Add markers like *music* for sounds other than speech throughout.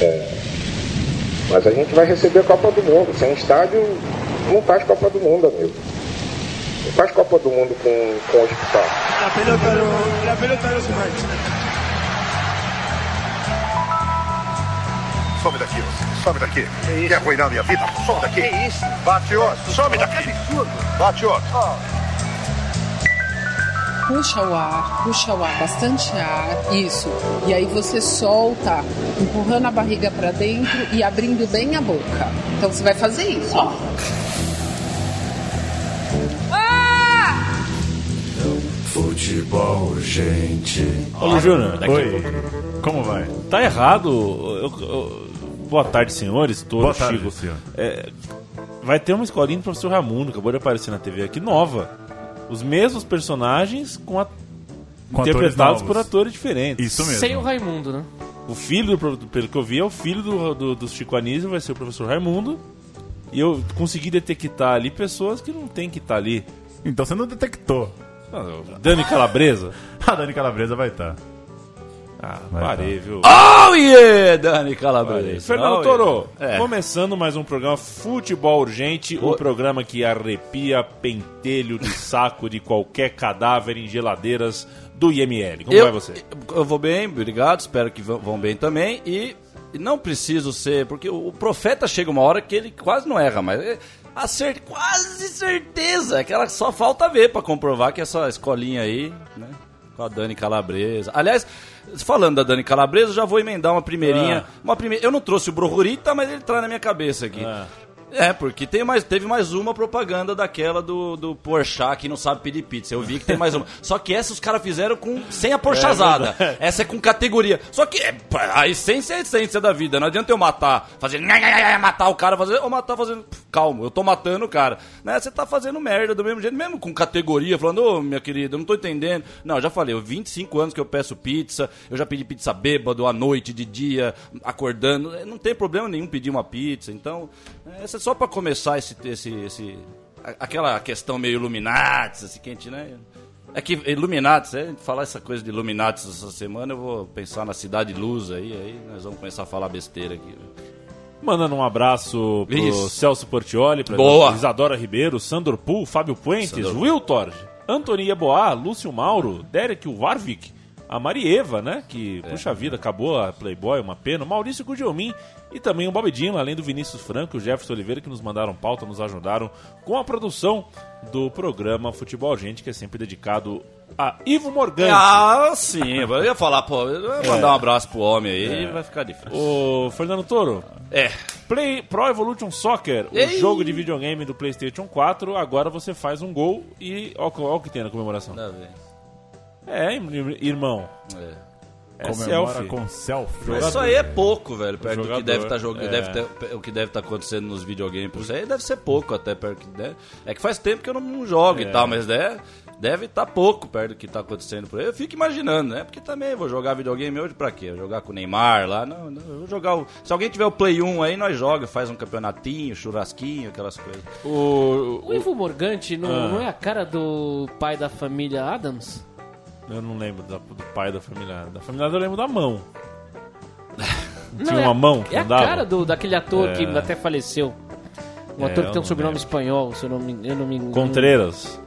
É, mas a gente vai receber a Copa do Mundo. Sem estádio, não faz Copa do Mundo, amigo. Não faz Copa do Mundo com, com hospital. La pelota no, la pelota. Some daqui, você. Some daqui. Quer arruinar minha vida? Some daqui. Que isso? Bate outro. Some daqui. Bate outro. Puxa o ar, puxa o ar, bastante ar, isso. E aí você solta, empurrando a barriga para dentro e abrindo bem a boca. Então você vai fazer isso, ó. Futebol, gente. Ô, Júnior, Oi. Como vai? tá errado. eu- eu- boa tarde, senhores. Tô Boa tarde, Chico. senhor. É, vai ter uma escolinha do professor Raimundo, acabou de aparecer na TV aqui, nova. Os mesmos personagens com a- Com atores interpretados novos. por atores diferentes. Isso mesmo. Sem o Raimundo, né? O filho, do, pelo que eu vi, é o filho do, do, do Chico Anísio, vai ser o professor Raimundo. E eu consegui detectar ali pessoas que não tem que estar ali. Então você não detectou. Ah, Dani Calabresa. A *laughs* Dani Calabresa vai estar. Ah, Vai parei, viu? Oh yeah, Dani. Calabresa. Fernando Oh, Toro, yeah. É. começando mais um programa Futebol Urgente, o programa que arrepia pentelho de saco de qualquer cadáver em geladeiras do IML. Como eu, vai você? Eu vou bem, obrigado. Espero que vão bem também. E não preciso ser, porque o, profeta chega uma hora que ele quase não erra, mas é a cer quase certeza. É que ela só falta ver pra comprovar que essa escolinha aí, né? Com a Dani Calabresa. Aliás, falando da Dani Calabresa, eu já vou emendar uma primeirinha. Ah. Uma primeira, eu não trouxe o Brorita, mas ele tá na minha cabeça aqui. Ah. É, porque tem mais, teve mais uma propaganda daquela do, do Porchat que não sabe pedir pizza. Eu vi que tem mais uma. *laughs* Só que essa os caras fizeram com sem a porchazada. essa é com categoria. Só que é, a essência é a essência da vida. Não adianta eu matar, nha, matar o cara, fazer, ou matar fazendo calmo, eu tô matando o cara. Né? Você tá fazendo merda do mesmo jeito, mesmo com categoria, falando, ô minha querida, eu não tô entendendo. Não, já falei, eu 25 anos que eu peço pizza, eu já pedi pizza bêbado à noite, de dia, acordando. Não tem problema nenhum pedir uma pizza. Então, é só pra começar esse. esse, esse aquela questão meio Illuminati, assim, quente, né? É que Illuminati, é, falar essa coisa de Illuminati essa semana, eu vou pensar na Cidade Luz aí, aí nós vamos começar a falar besteira aqui. Mandando um abraço pro Isso. Celso Portioli, pra Boa. Isadora Ribeiro, Sandor Pool, Fábio Puentes, Sandor- Will Torge, Antonia Boá, Lúcio Mauro, Derek Warwick, a Marieva, né? Que, É. puxa vida, acabou a Playboy, uma pena. o Maurício Gugelmin e também o Bob Dylan, além do Vinícius Franco e o Jefferson Oliveira, que nos mandaram pauta, nos ajudaram com a produção do programa Futebol Gente, que é sempre dedicado a Ivo Morgante. Ah, sim, eu ia falar, pô, eu ia mandar um abraço pro homem aí, vai ficar difícil. O Fernando Toro, É, Play Pro Evolution Soccer, o Ei! jogo de videogame do PlayStation 4. Agora você faz um gol e olha o que tem na comemoração. Tá bem. É, ir- irmão. É. É Comemora selfie. com selfie. Mas Isso aí é pouco, velho, perto do que Jogador, deve estar jogando, é. deve ter- o que deve estar acontecendo nos videogames. Isso aí deve ser pouco até perto que deve. É que faz tempo que eu não, não jogo e É. tal, mas deve deve estar pouco perto do que está acontecendo por aí. Eu fico imaginando, né? Porque também vou jogar videogame hoje pra quê? Jogar com o Neymar lá? Não, não, vou jogar o... Se alguém tiver o Play 1 aí, nós joga, faz um campeonatinho, churrasquinho, aquelas coisas. O, O Ivo Morgante não, Ah. não é a cara do pai da família Adams? Eu não lembro da- do pai da família. Da família eu lembro da mão. *laughs* Não, Tinha é, uma mão que É a andava? cara do, daquele ator que É. até faleceu. Um É, ator eu que tem um sobrenome lembro. espanhol, se eu não me, eu não me Contreiras.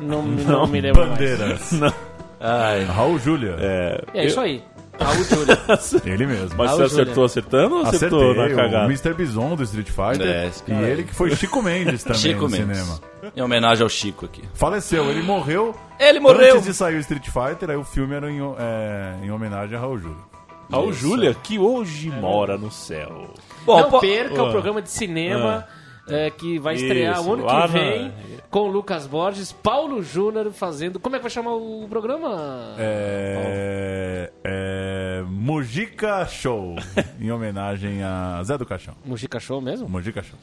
Não, *laughs* não, não me lembro mais. Bandeiras. *laughs* Não. Ai, Raul Júlia. É, É isso aí. Raul Júlia. *laughs* Ele mesmo. Mas você Raul acertou acertando ou acertou Acertei, na cagada? o Mr. Bison do Street Fighter. É, e ele que foi Chico Mendes *laughs* também Chico no Mendes. cinema. Em homenagem ao Chico aqui. Faleceu, ele morreu Ele morreu! antes de sair o Street Fighter, aí o filme era em, é, em homenagem a Raul Júlia. Raul Júlia, que hoje mora no céu. Bom, não perca Ah. o programa de cinema é, que vai estrear Isso, o ano que na- vem com o Lucas Borges, Paulo Júnior fazendo. Como é que vai chamar o programa? É, é, Mujica Show, em homenagem a Zé do Caixão. Mujica Show mesmo? Mujica Show.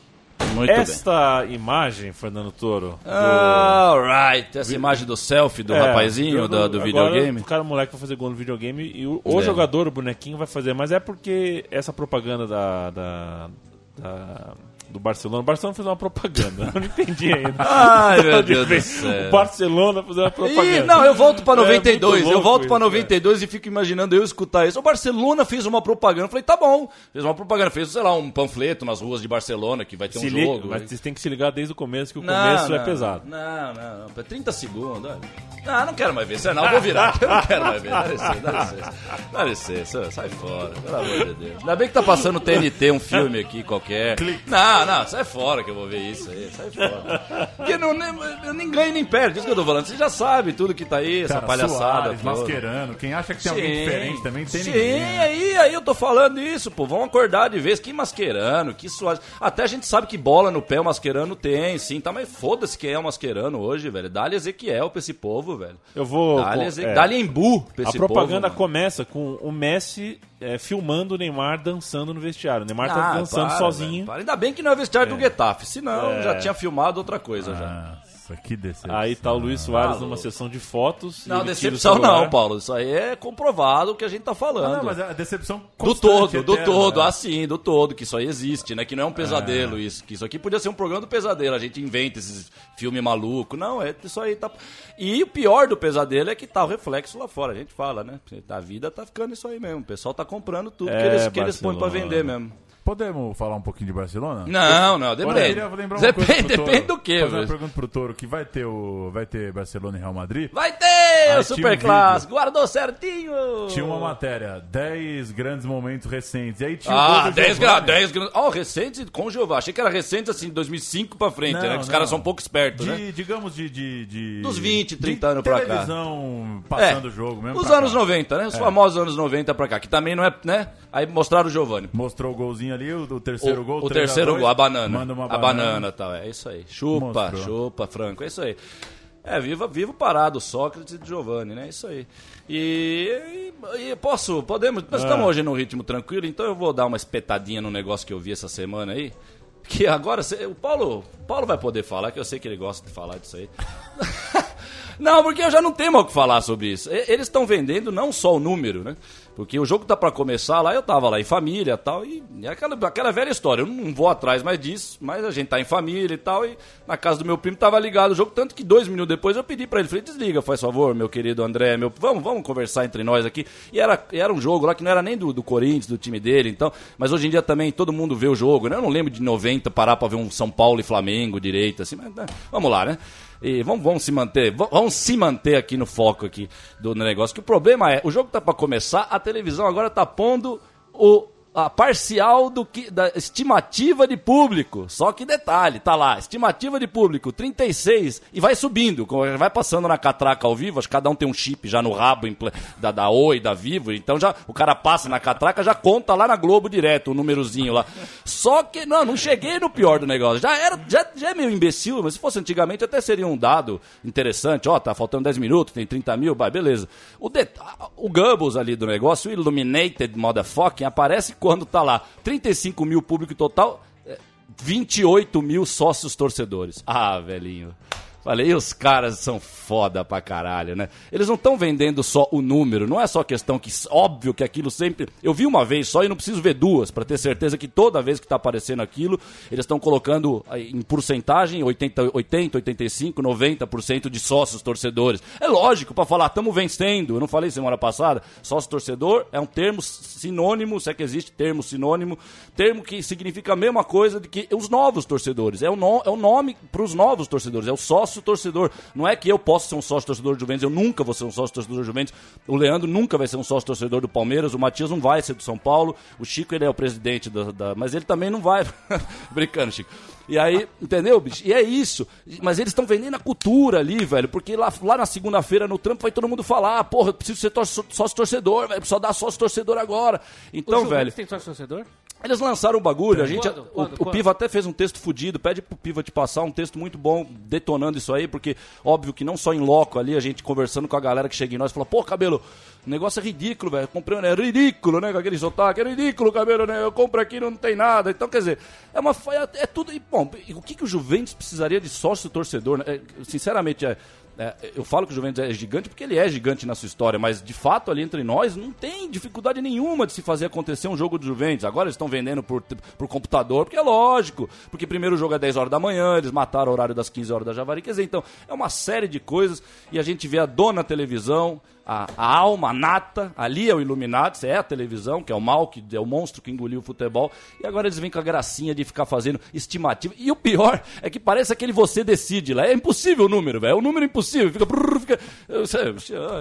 Muito bem. Esta imagem, Fernando Toro, do- Alright, essa imagem do selfie do É, rapazinho do, do videogame. O cara, o moleque, vai fazer gol no videogame e o, o É. jogador, o bonequinho, vai fazer. Mas é porque essa propaganda da. da, da do Barcelona. O Barcelona fez uma propaganda. Eu não entendi ainda. Ai, meu *laughs* Deus do céu. O Barcelona fazendo uma propaganda. Não, eu volto pra É 92. muito eu louco volto pra isso, é. 92 e fico imaginando eu escutar isso. O Barcelona fez uma propaganda. Eu falei, tá bom. Fez uma propaganda. Fez, sei lá, um panfleto nas ruas de Barcelona que vai ter Se um liga, jogo. mas vocês têm que se ligar desde o começo, que o Não, começo é não, pesado. Não, não, não. 30 segundos. Não, não quero mais ver. Sério, não, eu vou virar. *laughs* Eu não quero mais ver. Dá licença, dá licença. Dá licença, sai fora. Pelo amor de Deus. Ainda bem que tá passando TNT, um filme aqui qualquer. Não, não, sai fora que eu vou ver isso aí. Sai fora. Porque não, nem, nem ganha nem perde. Isso que eu tô falando. Você já sabe tudo que tá aí, essa Cara, palhaçada. Soares, toda. masquerando. Quem acha que tem alguém Sim. diferente também tem Sim, ninguém. né? aí, aí eu tô falando isso, pô. Vamos acordar de vez. Que masquerano, que suave. Até a gente sabe que bola no pé o masquerano tem, sim, tá? Mas foda-se quem é o masquerano hoje, velho. Dá-lhe Ezequiel pra esse povo, velho. Eu vou. Dá-lhe Eze... é. Dá-lhe Embu pra A esse propaganda povo. começa com o Messi é, filmando o Neymar dançando no vestiário. O Neymar tá Ah, dançando para, sozinho. velho, para. Ainda bem que não é vestiário do Getafe, senão É. já tinha filmado outra coisa já. Nossa, que decepção. Aí tá o Luiz Soares Ah, numa sessão de fotos. Não, decepção não, Paulo. Isso aí é comprovado o que a gente tá falando. Ah, não, mas é a decepção Do constante, todo, do eterna, todo, né? assim, do todo, que isso aí existe, né? Que não é um pesadelo isso, que isso aqui podia ser um programa do pesadelo, a gente inventa esses filme maluco, não, é isso aí tá... E o pior do pesadelo é que tá o reflexo lá fora, a gente fala, né? A vida tá ficando isso aí mesmo, o pessoal tá comprando tudo É, que eles, que eles põem pra vender mesmo. Podemos falar um pouquinho de Barcelona? Não, não, Olha, depende. uma Depende, Toro. depende do que, Fazer uma velho. pergunta pro Toro, que vai ter, o, vai ter Barcelona e Real Madrid. Vai ter Aí o Super um Clássico, guardou certinho! Tinha uma matéria, 10 grandes momentos recentes. E aí tinha o Ah, gol do 10 Giovani. graus, 10 graus. Ó, recentes com o Giovanni. Achei que era recentes assim, 2005 pra frente, Não, né? Que os caras são um pouco espertos, De, né? Digamos de, de, de- Dos 20, 30 de anos pra cá. televisão passando o jogo mesmo. É. Os anos cá. 90, né? Os famosos anos 90 pra cá, que também não é, né? Aí mostraram o Giovanni. Mostrou o golzinho ali, o, o terceiro gol. O 3 a terceiro 2, gol, a banana. Manda uma a banana e tal. É isso aí. Chupa, Mostrou. chupa, Franco. É isso aí. É, viva, viva parado, Sócrates e Giovanni, né? Isso aí. E, e- e posso, podemos, nós estamos hoje num ritmo tranquilo, então eu vou dar uma espetadinha no negócio que eu vi essa semana aí. Que agora, o Paulo, Paulo vai poder falar, que eu sei que ele gosta de falar disso aí. *laughs* Não, porque eu já não tenho mais o que falar sobre isso. Eles estão vendendo não só o número, né? Porque o jogo tá pra começar lá, eu tava lá em família e tal, e é aquela, aquela velha história. Eu não vou atrás mais disso, mas a gente tá em família e tal, e na casa do meu primo tava ligado o jogo, tanto que dois minutos depois eu pedi pra ele, falei, desliga, faz favor, meu querido André, meu, vamos, vamos conversar entre nós aqui. E era, era um jogo lá que não era nem do, do Corinthians, do time dele, então, mas hoje em dia também todo mundo vê o jogo, né? Eu não lembro de 90 parar pra ver um São Paulo e Flamengo direito, assim, mas né, vamos lá, né? E vamos, vamos se manter, va- vamos se manter aqui no foco aqui do negócio. Que o problema é, o jogo tá pra começar, a televisão agora tá pondo o a parcial do que da estimativa de público. Só que detalhe, tá lá, estimativa de público 36 e vai subindo, vai passando na catraca ao vivo, acho que cada um tem um chip já no rabo da, da Oi, da Vivo, então já o cara passa na catraca, já conta lá na Globo direto o númerozinho lá. Só que não, não cheguei no pior do negócio. Já era, já, já é meio imbecil, mas se fosse antigamente até seria um dado interessante. Ó, tá faltando 10 minutos, tem 30 mil, vai, beleza. O, det- o Goebbels ali do negócio, o Illuminated Motherfucking, aparece quando tá lá 35 mil público total, é, 28 mil sócios torcedores. Ah, velhinho. Falei, os caras são foda pra caralho, né? Eles não estão vendendo só o número, não é só questão que, óbvio que aquilo sempre. Eu vi uma vez só e não preciso ver duas, pra ter certeza que toda vez que tá aparecendo aquilo, eles estão colocando aí, em porcentagem 80, 80, 85, 90% de sócios torcedores. É lógico, pra falar, estamos vencendo. Eu não falei semana passada? Sócio torcedor é um termo sinônimo, se é que existe termo sinônimo, termo que significa a mesma coisa de que os novos torcedores. É o, no, é o nome pros novos torcedores, é o sócio torcedor. Não é que eu possa ser um sócio torcedor do Juventus, eu nunca vou ser um sócio torcedor do Juventus. O Leandro nunca vai ser um sócio torcedor do Palmeiras, o Matias não vai ser do São Paulo, o Chico ele é o presidente da, da- mas ele também não vai. *laughs* Brincando, Chico. E aí, entendeu, bicho? E é isso. Mas eles estão vendendo a cultura ali, velho. Porque lá, lá na segunda-feira no trampo vai todo mundo falar: "Ah, porra, eu preciso ser tor- sócio torcedor, velho. Só dar sócio torcedor agora. Então, velho. tem sócio torcedor? Eles lançaram o bagulho, a gente. Quando? o- Quando? o Quando? Piva até fez um texto fudido, pede pro Piva te passar um texto muito bom, detonando isso aí, porque óbvio que não só em loco ali, a gente conversando com a galera que chega em nós, fala, pô, cabelo, o negócio é ridículo, velho. Comprei um, é ridículo, né? Com aquele sotaque, é ridículo, cabelo, né? Eu compro aqui não tem nada. Então, quer dizer, é uma. É, é tudo. E, bom, o que, que o Juventus precisaria de sócio torcedor, né? É, sinceramente, é. É, eu falo que o Juventus é gigante porque ele é gigante na sua história, mas de fato ali entre nós não tem dificuldade nenhuma de se fazer acontecer um jogo do Juventus. Agora eles estão vendendo por, por computador, porque é lógico, porque primeiro o jogo é 10 horas da manhã, eles mataram o horário das 15 horas da Javari. Quer dizer, então é uma série de coisas e a gente vê a dona televisão, a, a alma, a nata, ali é o Illuminati, é a televisão, que é o mal, que é o monstro que engoliu o futebol, e agora eles vêm com a gracinha de ficar fazendo estimativa. E o pior é que parece aquele você decide lá. É impossível o número, velho. É um número impossível. Fica. brrr, fica eu, sei,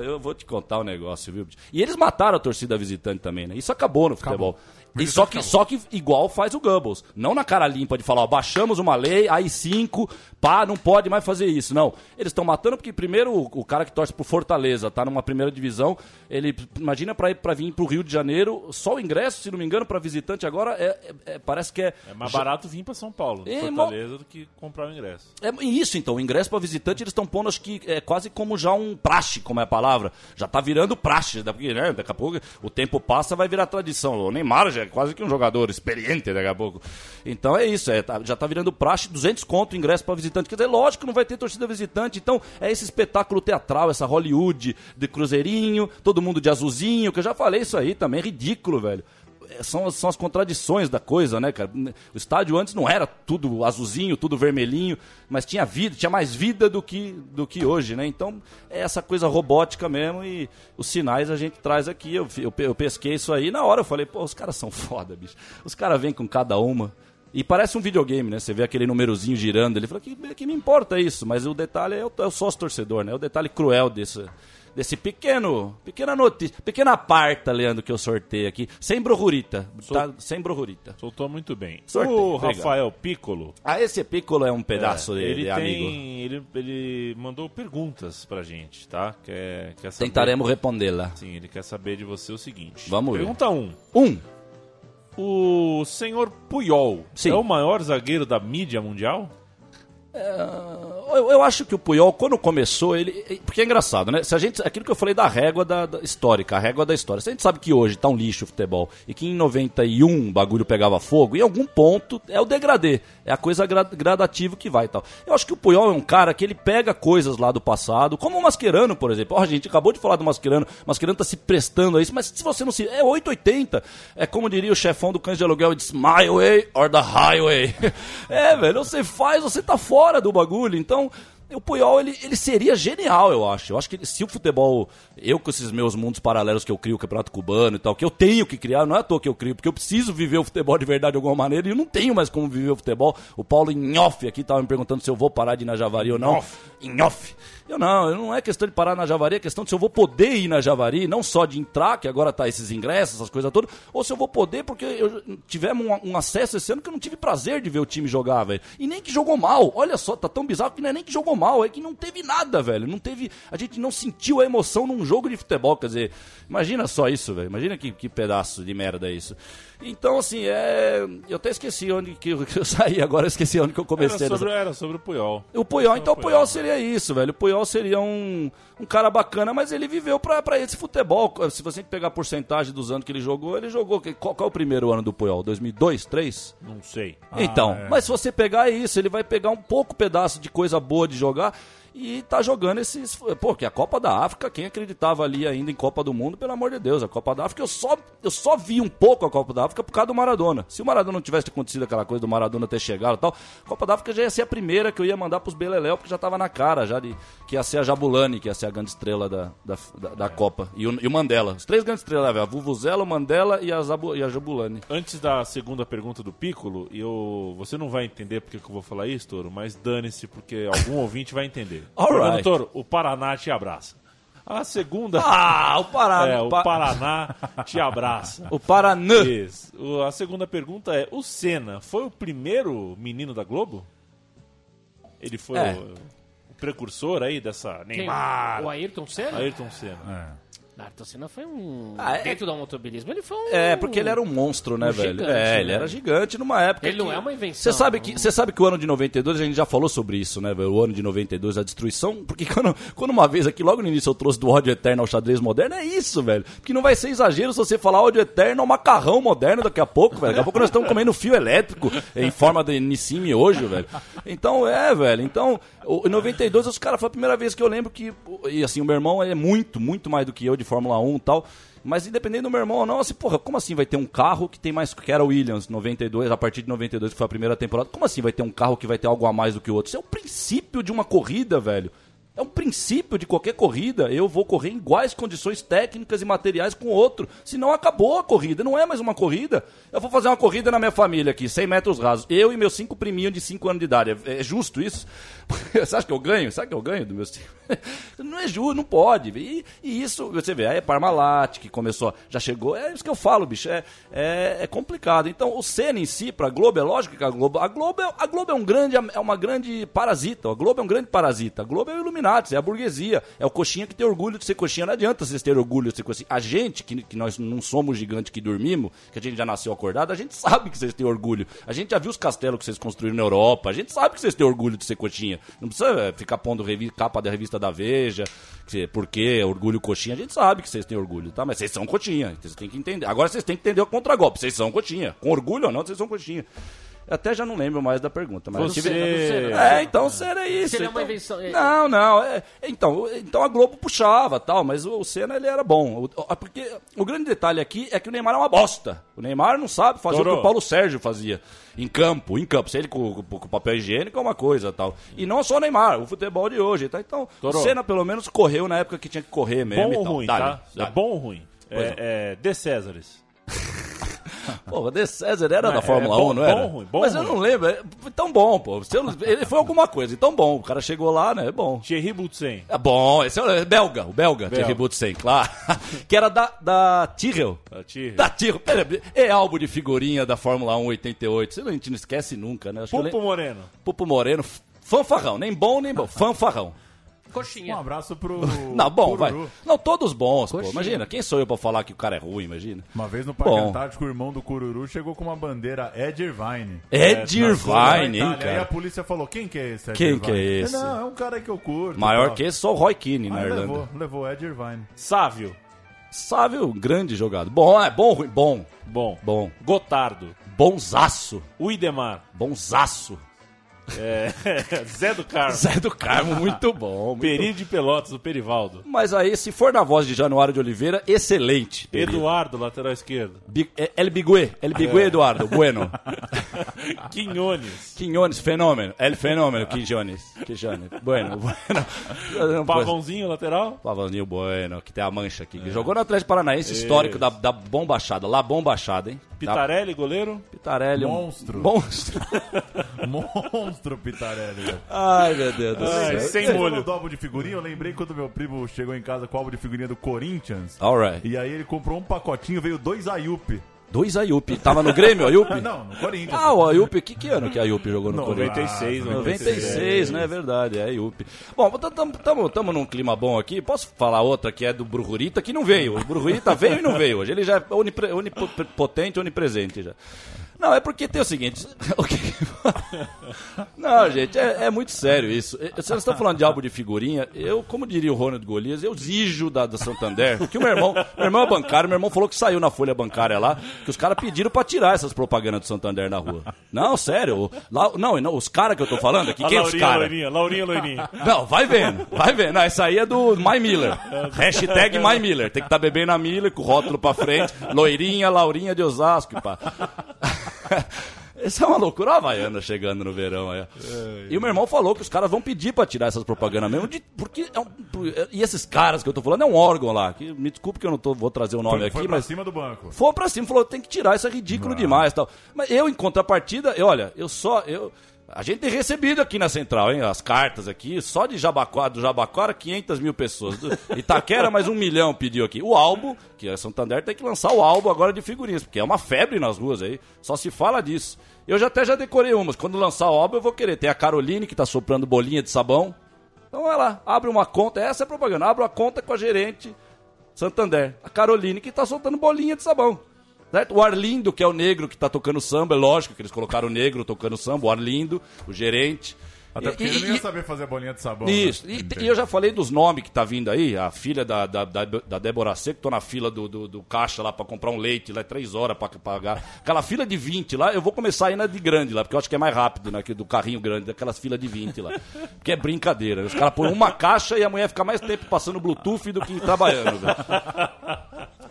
eu vou te contar um negócio, viu? E eles mataram a torcida visitante também, né? Isso acabou no futebol. E só que, só que igual faz o Goebbels. Não na cara limpa de falar, ó, baixamos uma lei, aí cinco, pá, não pode mais fazer isso. Não. Eles estão matando porque, primeiro, o, o cara que torce pro Fortaleza tá numa primeira divisão, ele, imagina pra, ir, pra vir pro Rio de Janeiro, só o ingresso, se não me engano, pra visitante agora, é, é- é- parece que é... É mais barato vir pra São Paulo, É, Fortaleza, do que comprar o ingresso. É isso, então. O ingresso para visitante eles estão pondo, acho que é quase como já um praxe, como é a palavra. Já tá virando praxe, porque né, daqui a pouco o tempo passa vai virar tradição. O Neymar já é quase que um jogador experiente daqui a pouco. Então é isso, é, tá- já tá virando praxe, 200 conto o ingresso para visitante. Quer dizer, lógico que não vai ter torcida visitante. Então é esse espetáculo teatral, essa Hollywood de cruzeirinho, todo mundo de azulzinho, que eu já falei isso aí também, ridículo, velho é, são, são as contradições da coisa, né, cara? O estádio antes não era tudo azulzinho, tudo vermelhinho, mas tinha vida, tinha mais vida do que, do que hoje, né? Então é essa coisa robótica mesmo e os sinais a gente traz aqui. Eu, eu, eu pesquei isso aí na hora eu falei, pô, os caras são *laughs* foda, bicho. Os caras vêm com cada uma. E parece um videogame, né? Você vê aquele númerozinho girando. Ele fala, que, que me importa isso? Mas o detalhe é o, é o sócio torcedor, né? É o detalhe cruel desse, desse pequeno, pequena notícia, pequena parta, Leandro, que eu sorteio aqui. Sem brohurita. Tá, sem brohurita. Soltou muito bem. Sorteio, o. Rafael Piccolo. Ah, esse Piccolo é um pedaço de, ele de tem, amigo. Ele, ele mandou perguntas pra gente, tá? Quer, quer saber, Tentaremos respondê-la. Sim, ele quer saber de você o seguinte. Vamos ver. Pergunta 1. Um. O senhor Puyol Sim. é o maior zagueiro da mídia mundial? Eu, eu acho que o Puyol, quando começou, ele. Porque é engraçado, né? Se a gente. Aquilo que eu falei da régua da, da histórica, a régua da história. Se a gente sabe que hoje tá um lixo o futebol e que em 91 o bagulho pegava fogo, em algum ponto é o degradê. É a coisa gra- gradativa que vai e tal. Eu acho que o Puyol é um cara que ele pega coisas lá do passado, como o Mascherano, por exemplo. Ó, a gente acabou de falar do Mascherano. O Mascherano tá se prestando a isso, mas se você não se. É 880. É como diria o chefão do cães de aluguel: It's my way or the highway. *laughs* é, velho, você faz, você tá fora do bagulho. Então, o Puyol, ele, ele seria genial, eu acho. Eu acho que se o futebol, eu com esses meus mundos paralelos que eu crio, o Campeonato Cubano e tal, que eu tenho que criar, não é à toa que eu crio, porque eu preciso viver o futebol de verdade de alguma maneira e eu não tenho mais como viver o futebol. O Paulo Inhoff aqui tava me perguntando se eu vou parar de ir na Javari ou não. Inhoff. Eu não, não é questão de parar na Javari, é questão de se eu vou poder ir na Javari, não só de entrar, que agora tá esses ingressos, essas coisas todas, ou se eu vou poder, porque eu, tivemos um, um acesso esse ano que eu não tive prazer de ver o time jogar, velho. E nem que jogou mal. Olha só, tá tão bizarro que não é nem que jogou mal, é que não teve nada, velho. Não teve. A gente não sentiu a emoção num jogo de futebol. Quer dizer, imagina só isso, velho. Imagina que, que pedaço de merda é isso. Então, assim, é. Eu até esqueci onde que eu, *laughs* que eu saí, agora eu esqueci onde que eu Era comecei. sobre, nessa- era sobre o Puyol. o Puyol, então o o Puyol Puyol. seria isso, velho. O Puyol seria um, um cara bacana, mas ele viveu pra, pra esse futebol. Se você pegar a porcentagem dos anos que ele jogou, ele jogou. Qual, qual é o primeiro ano do Puyol? 2002, 2003? Não sei. então, é. mas se você pegar isso, ele vai pegar um pouco pedaço de coisa boa de jogar e tá jogando esses. Pô, que a Copa da África, quem acreditava ali ainda em Copa do Mundo, pelo amor de Deus, a Copa da África, eu só, eu só vi um pouco a Copa da África por causa do Maradona. Se o Maradona não tivesse acontecido aquela coisa do Maradona ter chegado e tal, a Copa da África já ia ser a primeira que eu ia mandar pros Beleléu, porque já tava na cara, já de que ia ser a Jabulani, que ia ser a grande estrela da, da, da, da Copa. E o, e o Mandela. Os três grandes estrelas, velho. A Vuvuzela, o Mandela e a, Zabu, e a Jabulani. Antes da segunda pergunta do Piccolo, eu, você não vai entender porque que eu vou falar isso, Toro, mas dane-se, porque algum *laughs* ouvinte vai entender. Alright. Fernando Toro, o Paraná te abraça. A segunda. Ah, o Pará. *laughs* é, o Pa- Paraná te abraça. *laughs* O Paranã. Isso. A segunda pergunta é: o Senna foi o primeiro menino da Globo? Ele foi É. o, o precursor aí dessa Quem? Neymar, O Ayrton Senna? Ayrton Senna. É. Ayrton Senna foi um. Ah, é- Dentro do automobilismo, ele foi um. É, porque ele era um monstro, né, Um velho? gigante, é, ele né? era gigante numa época. Ele não que- é uma invenção. Você sabe, que, você sabe que o ano de 92, a gente já falou sobre isso, né, velho? O ano de 92, a destruição. Porque *laughs* quando, quando uma vez aqui, logo no início, eu trouxe do ódio eterno ao xadrez moderno, é isso, velho. Porque não vai ser exagero se você falar ódio eterno ao macarrão moderno daqui a pouco, velho. Daqui a pouco nós estamos comendo fio elétrico em forma de Nissim miojo, velho. Então, é, velho. Então, em 92, os caras, foi a primeira vez que eu lembro que. E assim, o meu irmão é muito, muito mais do que eu de Fórmula 1 e tal. Mas independente do meu irmão ou não, assim, porra, como assim vai ter um carro que tem mais que era Williams, 92, a partir de 92, que foi a primeira temporada, como assim vai ter um carro que vai ter algo a mais do que o outro? Isso é o princípio de uma corrida, velho. É um princípio de qualquer corrida. Eu vou correr em iguais condições técnicas e materiais com outro. Senão acabou a corrida. Não é mais uma corrida. Eu vou fazer uma corrida na minha família aqui, 100 metros rasos. Eu e meus cinco priminhos de 5 anos de idade. É, é justo isso? *laughs* Você acha que eu ganho? Sabe que eu ganho do meus *laughs* cinco? Não é justo, não pode. E, e isso, você vê, aí é Parmalat que começou, já chegou. É isso que eu falo, bicho. É, é, é complicado. Então, o Senna em si, pra Globo, é lógico que a Globo. A Globo é, a Globo é um grande, é uma grande parasita. A Globo é um grande parasita. A Globo é o Illuminati, é a burguesia. É o coxinha que tem orgulho de ser coxinha. Não adianta vocês terem orgulho de ser coxinha. A gente, que, que nós não somos gigantes que dormimos, que a gente já nasceu acordado, a gente sabe que vocês têm orgulho. A gente já viu os castelos que vocês construíram na Europa. A gente sabe que vocês têm orgulho de ser coxinha. Não precisa é, ficar pondo capa da revista da Veja, que, porque orgulho coxinha. A gente sabe que vocês têm orgulho, tá? Mas vocês são coxinha. Vocês têm que entender. Agora vocês têm que entender o contragolpe. Vocês são coxinha. Com orgulho ou não, vocês são coxinha. Eu até já não lembro mais da pergunta, mas Você- eu tive- Você- É, então será isso. Seria então... uma invenção. é- Não, não. é- então, então a Globo puxava tal, mas o, o Senna ele era bom. O- porque o grande detalhe aqui é que o Neymar é uma bosta. O Neymar não sabe fazer Torou. o que o Paulo Sérgio fazia. Em campo, em campo. Se ele com, com- com papel higiênico é uma coisa tal. E não só o Neymar, o futebol de hoje. Tá? Então, Torou. o Senna pelo menos correu na época que tinha que correr mesmo. Bom ou ruim, Dale, tá? É bom ou ruim? É, é, De Césares. *laughs* Pô, o De César era Não, da é Fórmula bom- 1, não era? bom ruim? Bom Mas eu não lembro. É tão bom, pô. Ele foi alguma coisa. Então bom. O cara chegou lá, né? É bom. Thierry Boutsen. É bom, esse é o belga, o belga, Thierry Boutsen, claro. *laughs* que era da, da Tyrrell. Ah, Thierry. Da Tyrrell. É álbum de figurinha da Fórmula 1 88. Isso a gente não esquece nunca, né? Acho Pupo Moreno. Pupo Moreno. Fanfarrão, nem bom nem bom. Fanfarrão. Um Coxinha. abraço pro. *laughs* Não, bom, Cururu. vai. Não, todos bons, pô. Coxinha. Imagina, quem sou eu pra falar que o cara é ruim, imagina? Uma vez no Parque Bom. Antártico, o irmão do Cururu chegou com uma bandeira Ed Irvine. Ed Na Irvine, hein, Itália. Aí a cara? polícia falou: quem que é esse? Ed Quem Irvine? que é esse? Não, é um cara que eu curto. Maior que esse, só o Roy Keane na Irlanda. levou, levou Ed Irvine. Sávio. Sabe o grande jogador. Bom, é bom, ruim, bom. Bom. Bom. Gotardo. Bonzaço. Uidemar. Bonzaço. É, *laughs* Zé do Carmo. Zé do Carmo, muito bom. muito Peri de Pelotas, o Perivaldo. Mas aí, se for na voz de Januário de Oliveira, excelente. Eduardo, lateral esquerdo. Bi- é- El Biguê, El Biguê Eduardo, bueno. *laughs* Quinhones. Quinhones, fenômeno. El fenômeno, Quinhones. Quinhones, bueno, *laughs* bueno. Pavãozinho, lateral. Pavãozinho Bueno, que tem a mancha aqui. Que jogou no Atlético Paranaense, histórico da, da Bombachada. Lá, Bombachada, hein? Da Pitarelli, goleiro. Pitarelli. um Monstro. Monstro. Monstro Pitarelli. velho. Ai, meu Deus do Ai, céu. sem molho. do álbum de figurinha, eu lembrei quando meu primo chegou em casa com o álbum de figurinha do Corinthians. Alright. E aí ele comprou um pacotinho, veio dois Ayup. Dois Ayup. Tava no Grêmio, Ayup? *laughs* Não, no Corinthians. Ah, o Ayup, que, que ano que a Ayup jogou no Corinthians? 96, 96, né? É verdade, é Ayup. Bom, estamos num clima bom aqui. Posso falar outra que é do Brujurita, que não veio. O Brujurita veio e não veio hoje. Ele já é onipre- onipotente, onipresente já. Não, é porque tem o seguinte. *laughs* *laughs* não, gente, é, é muito sério isso. Vocês estão falando de álbum de figurinha. Eu, como diria o Ronald Golias, eu exijo da, da Santander que o meu irmão, meu irmão é bancário, meu irmão falou que saiu na folha bancária lá, que os caras pediram pra tirar essas propagandas do Santander na rua. Não, sério. Lá, não, não, os caras que eu tô falando aqui, quem é os Laurinha, caras? Loirinha, Laurinha, Loirinha. Não, vai vendo, vai vendo. Não, essa aí é do My Miller. Hashtag My Miller. Tem que estar bebendo a Miller com o rótulo pra frente. Loirinha, Laurinha de Osasco, pá. *laughs* Essa é uma loucura. A Havaiana chegando no verão aí. ó. E o meu irmão falou que os caras vão pedir pra tirar essas propagandas mesmo. de- porque é um- e esses caras que eu tô falando é um órgão lá. Que, me desculpe que eu não tô, vou trazer o nome Foi, aqui, foi pra mas. cima do banco. Foi pra cima falou, tem que tirar, isso é ridículo demais tal. Mas eu, em contrapartida, eu, olha, eu só. Eu, a gente tem recebido aqui na Central, hein? As cartas aqui, só de Jabaquara, do Jabaquara, 500 mil pessoas. Do Itaquera, mais um milhão pediu aqui. O álbum, que a Santander tem que lançar o álbum agora de figurinhas, porque é uma febre nas ruas aí. Só se fala disso. Eu já até já decorei umas. Quando lançar o álbum, eu vou querer. Tem a Caroline, que tá soprando bolinha de sabão. Então vai lá, abre uma conta. Essa é a propaganda. Abre uma conta com a gerente Santander. A Caroline que tá soltando bolinha de sabão. Certo? O Arlindo, que é o negro que tá tocando samba, é lógico que eles colocaram o negro tocando samba, o Arlindo, o gerente. Até porque E- ele não ia saber fazer bolinha de sabão. Isso, né? e, e eu já falei dos nomes que tá vindo aí, a filha da, da, da, da Débora Seco, tô na fila do, do, do caixa lá pra comprar um leite, lá é três horas pra pagar. Aquela fila de 20 lá, eu vou começar a ir na de grande lá, porque eu acho que é mais rápido, né, que do carrinho grande, daquelas filas de 20 lá. Que é brincadeira. Os caras põem uma caixa e a mulher fica mais tempo passando Bluetooth do que trabalhando, velho.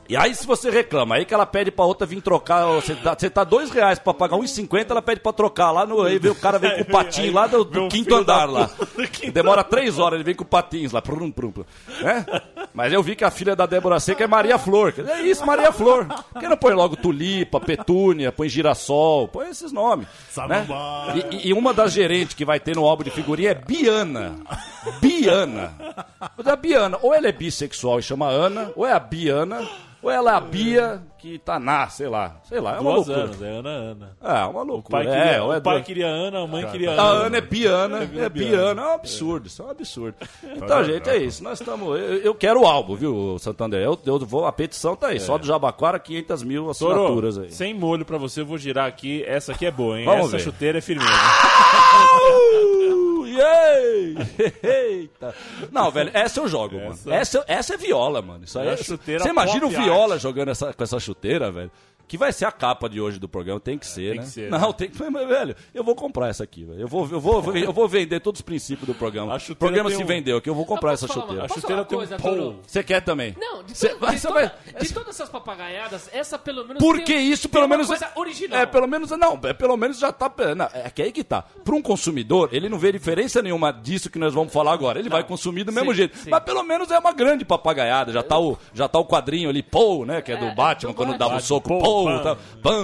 E aí, se você reclama, aí que ela pede pra outra vir trocar, você tá, você tá dois reais pra pagar 1,50, ela pede pra trocar lá no. Aí vem o cara vem com o *laughs* patinho lá do, do quinto da andar lá. Demora três horas, ele vem com patins lá. Prum, prum, prum. Né? Mas eu vi que a filha da Débora Seca é Maria Flor. É isso, Maria Flor. Por que não põe logo tulipa, petúnia, põe girassol, põe esses nomes. Né? E, e uma das gerentes que vai ter no álbum de figurinha é Biana. Biana. Mas a Biana, ou ela é bissexual e chama Ana, ou é a Biana, ou ela é a Bia que tá na, sei lá. Sei lá, é uma Duas loucura. anos, é Ana Ana. É, uma O loucura. pai, queria, é, ou é o pai duas- queria Ana, a mãe queria a Ana. Ana é Biana, É, é Biana. Biana, é um absurdo, isso é um absurdo. *laughs* Então, gente, é isso. Nós estamos. Eu, eu quero o álbum, viu, Santander? Eu, eu vou, a petição tá aí, só do Jabaquara, 500 mil assinaturas Toro, aí. sem molho pra você, eu vou girar aqui. Essa aqui é boa, hein? Vamos Essa ver. chuteira é firmeza. *laughs* Eita. Não, velho, essa eu jogo, mano. Essa, essa é viola, mano. Isso aí É é, a chuteira Você imagina o viola art. jogando essa, com essa chuteira, velho? Que vai ser a capa de hoje do programa, tem que ser, tem né? que ser, Não, né? tem que. Mas, velho, eu vou comprar essa aqui, velho. Eu vou, eu, vou, eu vou vender todos os princípios do programa. A O programa se um- vendeu aqui, eu vou comprar Eu essa falar chuteira. posso chuteira tem um coisa, polo. Toro? Você quer também? Não, de, Cê- de toda- vai- de todas essas papagaiadas, essa pelo menos Porque tem- isso, pelo uma menos. coisa original. É, pelo menos. Não, é, pelo menos já tá. Não, é que aí que tá. Para um consumidor, ele não vê diferença nenhuma disso que nós vamos falar agora. Ele vai consumir do mesmo Sim, jeito. sim. Mas pelo menos é uma grande papagaiada. Já tá o, já tá o quadrinho ali, Paul, né? Que é do É, Batman, do quando dava o soco, Paul, Pam.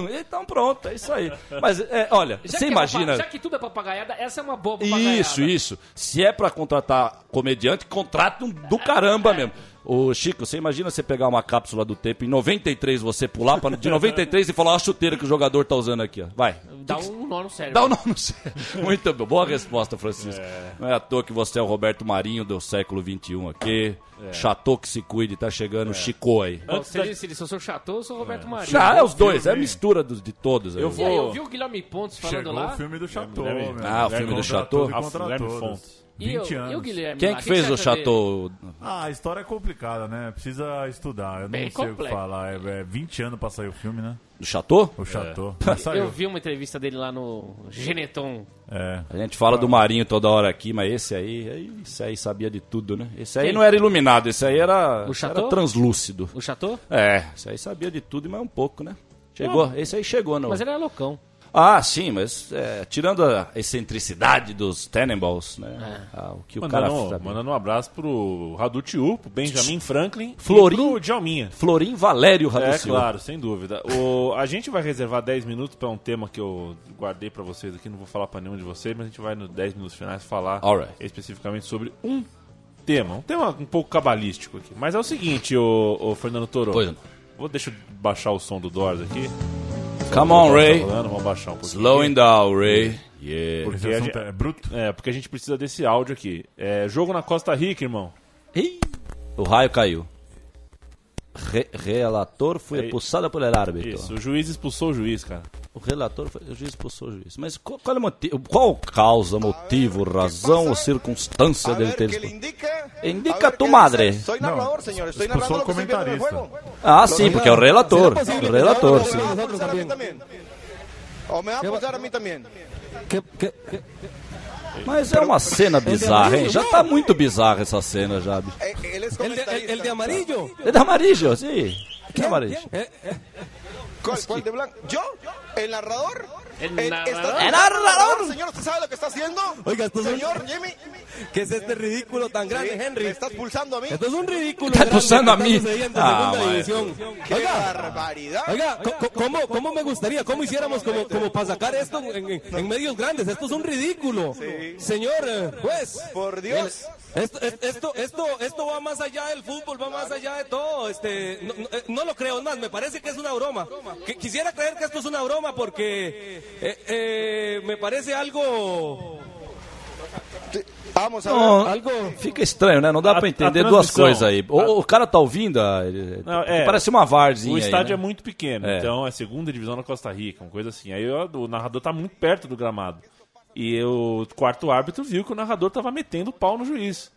tá. Então pronto, é isso aí. Mas, é, olha, Já você é imagina. papa- já que tudo é papagaiada, essa é uma boa papagaiada. Isso, isso. Se é pra contratar comediante, contrata um do caramba *laughs* mesmo. Ô, Chico, você imagina você pegar uma cápsula do tempo em 93, você pular pra, de 93 e falar a chuteira que o jogador tá usando aqui, ó. Vai. Dá um nó no cérebro. Dá o nome no céu. Muito bom. Boa resposta, Francisco. Não é à toa que você é o Roberto Marinho do século XXI aqui. Chateau que se cuide, tá chegando o Chico aí. Antes se da- ele, se eu sou chateau, eu sou Roberto Marinho. Já é os dois, é a mistura dos, de todos. Eu aí, eu vou- vi o Guilherme Pontes falando Chegou lá. o filme do Chateau. Ah, o filme do Contra Chateau? tudo e contra Guilherme todos. E, 20 o, anos. e o Guilherme Quem é lá, que você fez o acha dele? Chateau? Ah, a história é complicada, né? Precisa estudar. Eu não Bem sei o que falar. É, é 20 anos pra sair o filme, né? Do Chateau? O Chateau. É. Eu vi uma entrevista dele lá no Geneton. É. A gente fala do Marinho toda hora aqui, mas esse aí, esse aí sabia de tudo, né? Esse aí não era iluminado, esse aí era, O Chateau? era translúcido. O Chateau? É, esse aí sabia de tudo e mais um pouco, né? Chegou, esse aí chegou, não. Mas ele é loucão. Ah, sim, mas é, tirando a excentricidade dos Tenenballs, né? É. Ah, o que o cara Mandando, sabe. mandando um abraço pro Radutiu, pro Benjamin Franklin Florim. e pro Djalminha. Florim Valério É, Raducil. claro, sem dúvida. O, a gente vai reservar 10 minutos para um tema que eu guardei para vocês aqui, não vou falar para nenhum de vocês, mas a gente vai nos 10 minutos finais falar Alright. especificamente sobre um tema, um tema um pouco cabalístico aqui. Mas é o seguinte, o, o Fernando Toro. Pois não. Vou deixa eu baixar o som do Doors aqui. Come on, Ray. rolando, Vamos baixar um pouquinho. Slowing down, Ray. Yeah. Porque a gente- é bruto. É, porque a gente precisa desse áudio aqui. É, jogo na Costa Rica, irmão. Ih, O raio caiu. Re- relator foi É, expulsado pelo árbitro. Isso, o juiz expulsou o juiz, cara. O relator foi. O juiz expulsou o juiz. Mas qual, qual é o motivo? Qual causa, motivo, razão ou circunstância dele ter que expulsado? Indica A ver, tu ¿qué madre. Soy narrador. Estoy narrando lo que estoy en el comentarista. Ah, sim, porque é o relator. O relator, sim. ¿Me va a expulsar a? ¿O me a expulsar a mí también? Mas é uma cena bizarra, hein? Já tá muito bizarra essa cena já. Eh, Él es El de, el- de amarillo. É de amarillo, sim. Que amarillo? ¿Cuál, cuál de blanco? ¿Yo? ¿El narrador? El Eh, narrador. ¿está- El narrador. Señor, ¿usted sabe lo que está haciendo? Oiga, esto es un- Señor Jimmy. ¿Qué es este ridículo tan Sí, grande, Henry? ¿Me está expulsando a mí? Esto es un ridículo. Está grande acusando a mí. Ah, división. ¡Qué Oiga, barbaridad! Oiga, ¿cómo, ¿cómo me gustaría? ¿Cómo hiciéramos como, como para sacar esto en, en- en medios grandes? Esto es un ridículo. Señor eh, juez. Por Dios. Esto, es- esto, esto, esto va más allá del fútbol, va más allá de todo. Este, no, no, eh, no lo creo, más, me parece que es una broma. Que, quisiera creer que esto es una broma porque eh, eh, me parece algo Vamos a Não, ver. Algo. Fica estranho, né? Não dá A- pra a entender duas coisas aí. O, a- o cara tá ouvindo, ele- Não, é, parece uma varzinha O aí, estádio né? é muito pequeno, É. então é segunda divisão na Costa Rica, uma coisa assim. Aí o narrador tá muito perto do gramado. E o quarto árbitro viu que o narrador tava metendo o pau no juiz.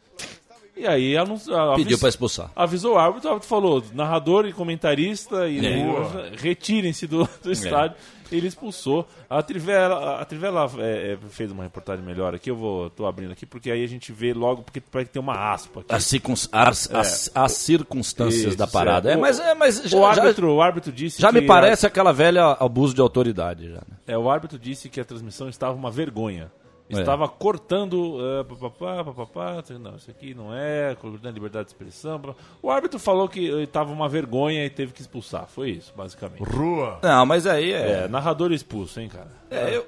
E aí anun- a- Pediu pra expulsar. avisou o árbitro, o árbitro falou, narrador e comentarista e É. retirem-se do, do estádio. Ele expulsou. A Trivela, a Trivela é, é, fez uma reportagem melhor aqui, eu vou tô abrindo aqui porque aí a gente vê logo porque parece que tem uma aspa aqui. As, circuns- as- as- as circunstâncias Isso, da parada. é. É, mas, é, mas já, o já- árbitro, o árbitro disse já me parece aquela velha abuso de autoridade. Já, né? É, o árbitro disse que a transmissão estava uma vergonha. É. Estava cortando. Uh, papapá, papapá, não, isso aqui não é, cortando a liberdade de expressão. O árbitro falou que estava uma vergonha e teve que expulsar. Foi isso, basicamente. Rua. Não, mas aí é. É, narrador expulso, hein, cara? é, eu-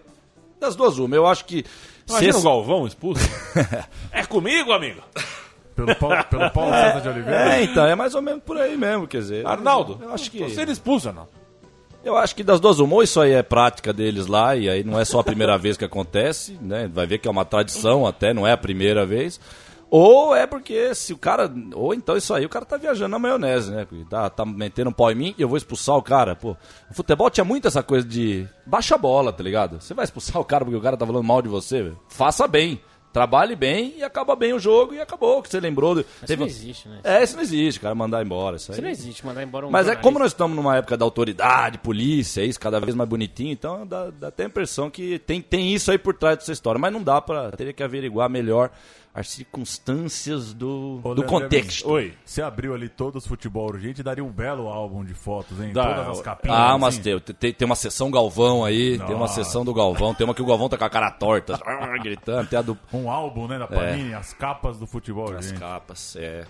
das duas, uma. Eu acho que. se Imagina esse- o Galvão expulso. *laughs* é comigo, amigo! Pelo Paulo, pelo Paulo César de Oliveira. É, então, é mais ou menos por aí mesmo, quer dizer. Arnaldo, eu acho que. você ele expulsa, não? Eu acho que das duas uma, ou isso aí é prática deles lá, e aí não é só a primeira *laughs* vez que acontece, né? Vai ver que é uma tradição até, não é a primeira vez. Ou é porque se o cara. Ou então isso aí, o cara tá viajando na maionese, né? Tá, tá metendo um pau em mim e eu vou expulsar o cara. Pô, o futebol tinha muito essa coisa de baixa a bola, tá ligado? Você vai expulsar o cara porque o cara tá falando mal de você? Faça bem. Trabalhe bem e acaba bem o jogo e acabou. Que você lembrou. do- Isso não existe, né? É, isso não existe, cara, mandar embora. Isso, aí. Isso não existe, mandar embora um Mas é como nós estamos numa época da autoridade, polícia, isso cada vez mais bonitinho, então dá, dá até a impressão que tem, tem isso aí por trás dessa história. Mas não dá pra. Teria que averiguar melhor as circunstâncias do, Ô, do Leandro contexto. Oi. Você abriu ali todos os futebol urgente e daria um belo álbum de fotos, hein? Dá. Todas as capinhas. Ah, mas assim. tem, tem, tem uma sessão Galvão aí, tem uma Nossa. sessão do Galvão, tem uma que o Galvão tá com a cara torta, *laughs* gritando, tem a do. Um álbum, né, da Panini, as capas do futebol As urgente. capas, é.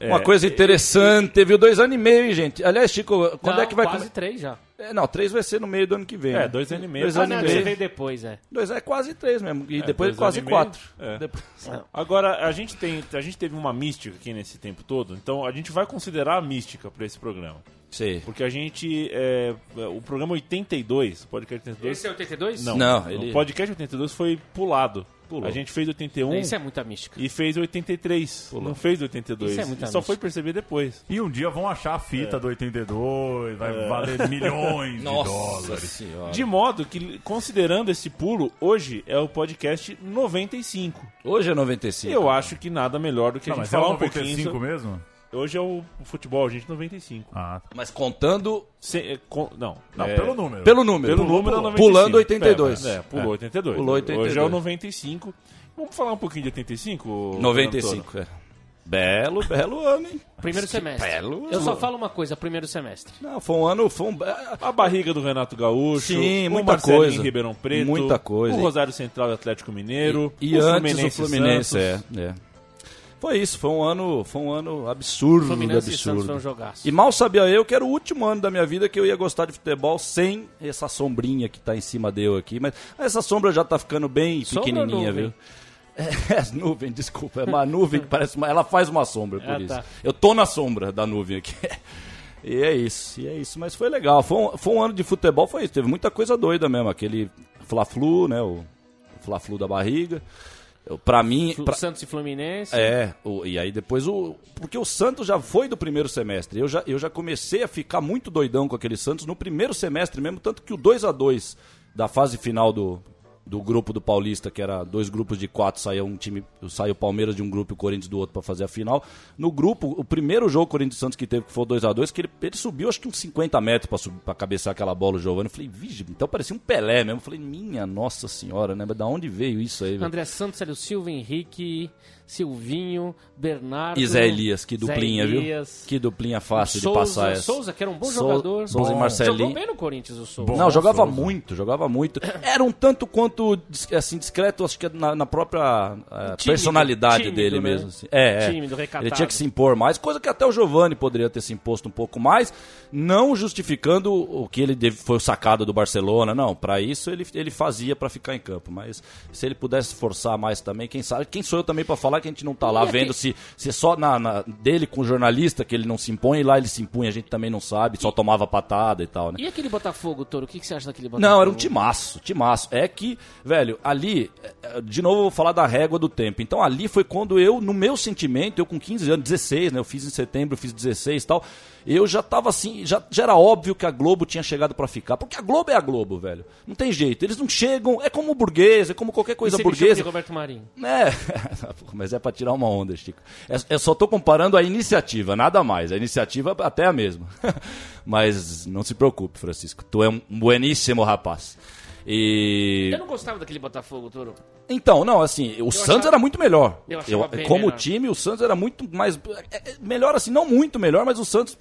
Uma coisa interessante, viu? Dois anos e meio, hein, gente. Aliás, Chico, quando Não, é que vai quase três já. É, não, três vai ser no meio do ano que vem. É, né? dois anos e meio. Dois Ah, anos não, e você meio. veio depois, é. Dois é quase três mesmo. E depois dois quase quatro. É. Depois- *laughs* Agora, a gente, tem, a gente teve uma mística aqui nesse tempo todo, então a gente vai considerar a mística para esse programa. Sei. Porque a gente. é, o programa 82, o podcast 82. Esse é 82? Não, Não, ele- o podcast 82 foi pulado. Pulou. A gente fez 81 Isso é muita mística. e fez 83. Não fez 82. Isso é muita E só mística. foi perceber depois. E um dia vão achar a fita É. do 82, vai valer *laughs* milhões de Nossa dólares. senhora. De modo que, considerando esse pulo, hoje é o podcast 95. Hoje é 95. Eu acho que nada melhor do que Não, a gente mas é o falar um pouquinho 95 sobre... mesmo? Hoje é o futebol, gente, 95. Ah, Mas contando Se- é, com- não, não, é, pelo número. pelo número. Pelo número é 95. Pulando 82. É, é, pulou 82. Pulou 82. Hoje é o 95. Vamos falar um pouquinho de 85? 95, é. Belo, belo ano, hein? Primeiro semestre. belo Eu só falo uma coisa, primeiro semestre. Não, foi um ano. Foi um... A barriga do Renato Gaúcho, Sim, o muita coisa. em Ribeirão Preto, Muita coisa. o Rosário Central e Atlético Mineiro, E, o antes Fluminense o Fluminense, Santos. é, é. Foi isso, foi um ano, foi um ano absurdo, Fluminense e absurdo. foi um jogaço. E mal sabia eu que era o último ano da minha vida que eu ia gostar de futebol sem essa sombrinha que tá em cima de eu aqui. Mas essa sombra já tá ficando bem Sombra pequenininha, nuvem? viu? É, *laughs* as nuvens, desculpa. É uma nuvem que parece uma... Ela faz uma sombra, por Ah, isso. tá. Eu tô na sombra da nuvem aqui. *laughs* E é isso, e é isso. Mas foi legal. Foi um, foi um ano de futebol, foi isso. Teve muita coisa doida mesmo. Aquele Fla-Flu, né? O Fla-Flu da barriga. Pra mim... Pra- Santos e Fluminense. é, o- e aí depois o. Porque o Santos já foi do primeiro semestre. Eu já, eu já comecei a ficar muito doidão com aquele Santos no primeiro semestre mesmo, tanto que o 2 a 2 da fase final do, do grupo do Paulista, que era dois grupos de quatro, saía um time, saiu o Palmeiras de um grupo e o Corinthians do outro para fazer a final. No grupo, o primeiro jogo Corinthians Santos que teve, que foi o 2 a 2 que ele, ele subiu acho que uns 50 metros pra cabecear aquela bola o Giovanni. Eu falei, vige, então parecia um Pelé mesmo. Eu falei, minha nossa senhora, né? Mas da onde veio isso aí? André Santos, Célio Silva, Henrique, Silvinho, Bernardo. E Zé Elias, que Zé duplinha, Elias. viu? Que duplinha fácil Souza, de passar essa. Souza, que era um bom Sou- jogador. Souza e. Marcelinho. Jogou bem no Corinthians, o Souza. Bom. Não, jogava Souza. muito, jogava muito. Era um tanto quanto assim, discreto, acho que na, na própria eh, Tímido, personalidade tímido, dele né? mesmo. assim. É, é. Tímido, recatado. Ele tinha que se impor mais, coisa que até o Giovani poderia ter se imposto um pouco mais, não justificando o que ele deve- foi o sacado do Barcelona, não. Pra isso ele, ele fazia pra ficar em campo, mas se ele pudesse forçar mais também, quem sabe, quem sou eu também pra falar que a gente não tá lá vendo se, se é só na, na- dele com o jornalista que ele não se impõe, e lá ele se impunha, a gente também não sabe, só tomava patada e tal, né? E aquele Botafogo, Toro? O que, que você acha daquele Botafogo? Não, era um timaço, timaço. É que, velho, ali, é, de novo eu vou falar da régua do tempo. Então ali foi quando eu, no meu sentimento, eu com 15 anos, 16, né? Eu fiz em setembro, eu fiz 16 e tal. Eu já tava assim, já, já era óbvio que a Globo tinha chegado pra ficar. Porque a Globo é a Globo, velho. Não tem jeito. Eles não chegam, é como burguês, é como qualquer coisa Você me chama de burguesa. Roberto Marinho. É, *laughs* mas é pra tirar uma onda, Chico. É- Eu só tô comparando a iniciativa, nada mais. A iniciativa até é a mesma. *laughs* Mas não se preocupe, Francisco. Tu é um bueníssimo rapaz. E. Eu não gostava daquele Botafogo, Toro. Então, não, assim, o Santos achava- era muito melhor. Eu Eu- como melhor. time, o Santos era muito mais. é, é, Melhor assim, não muito melhor, mas o Santos,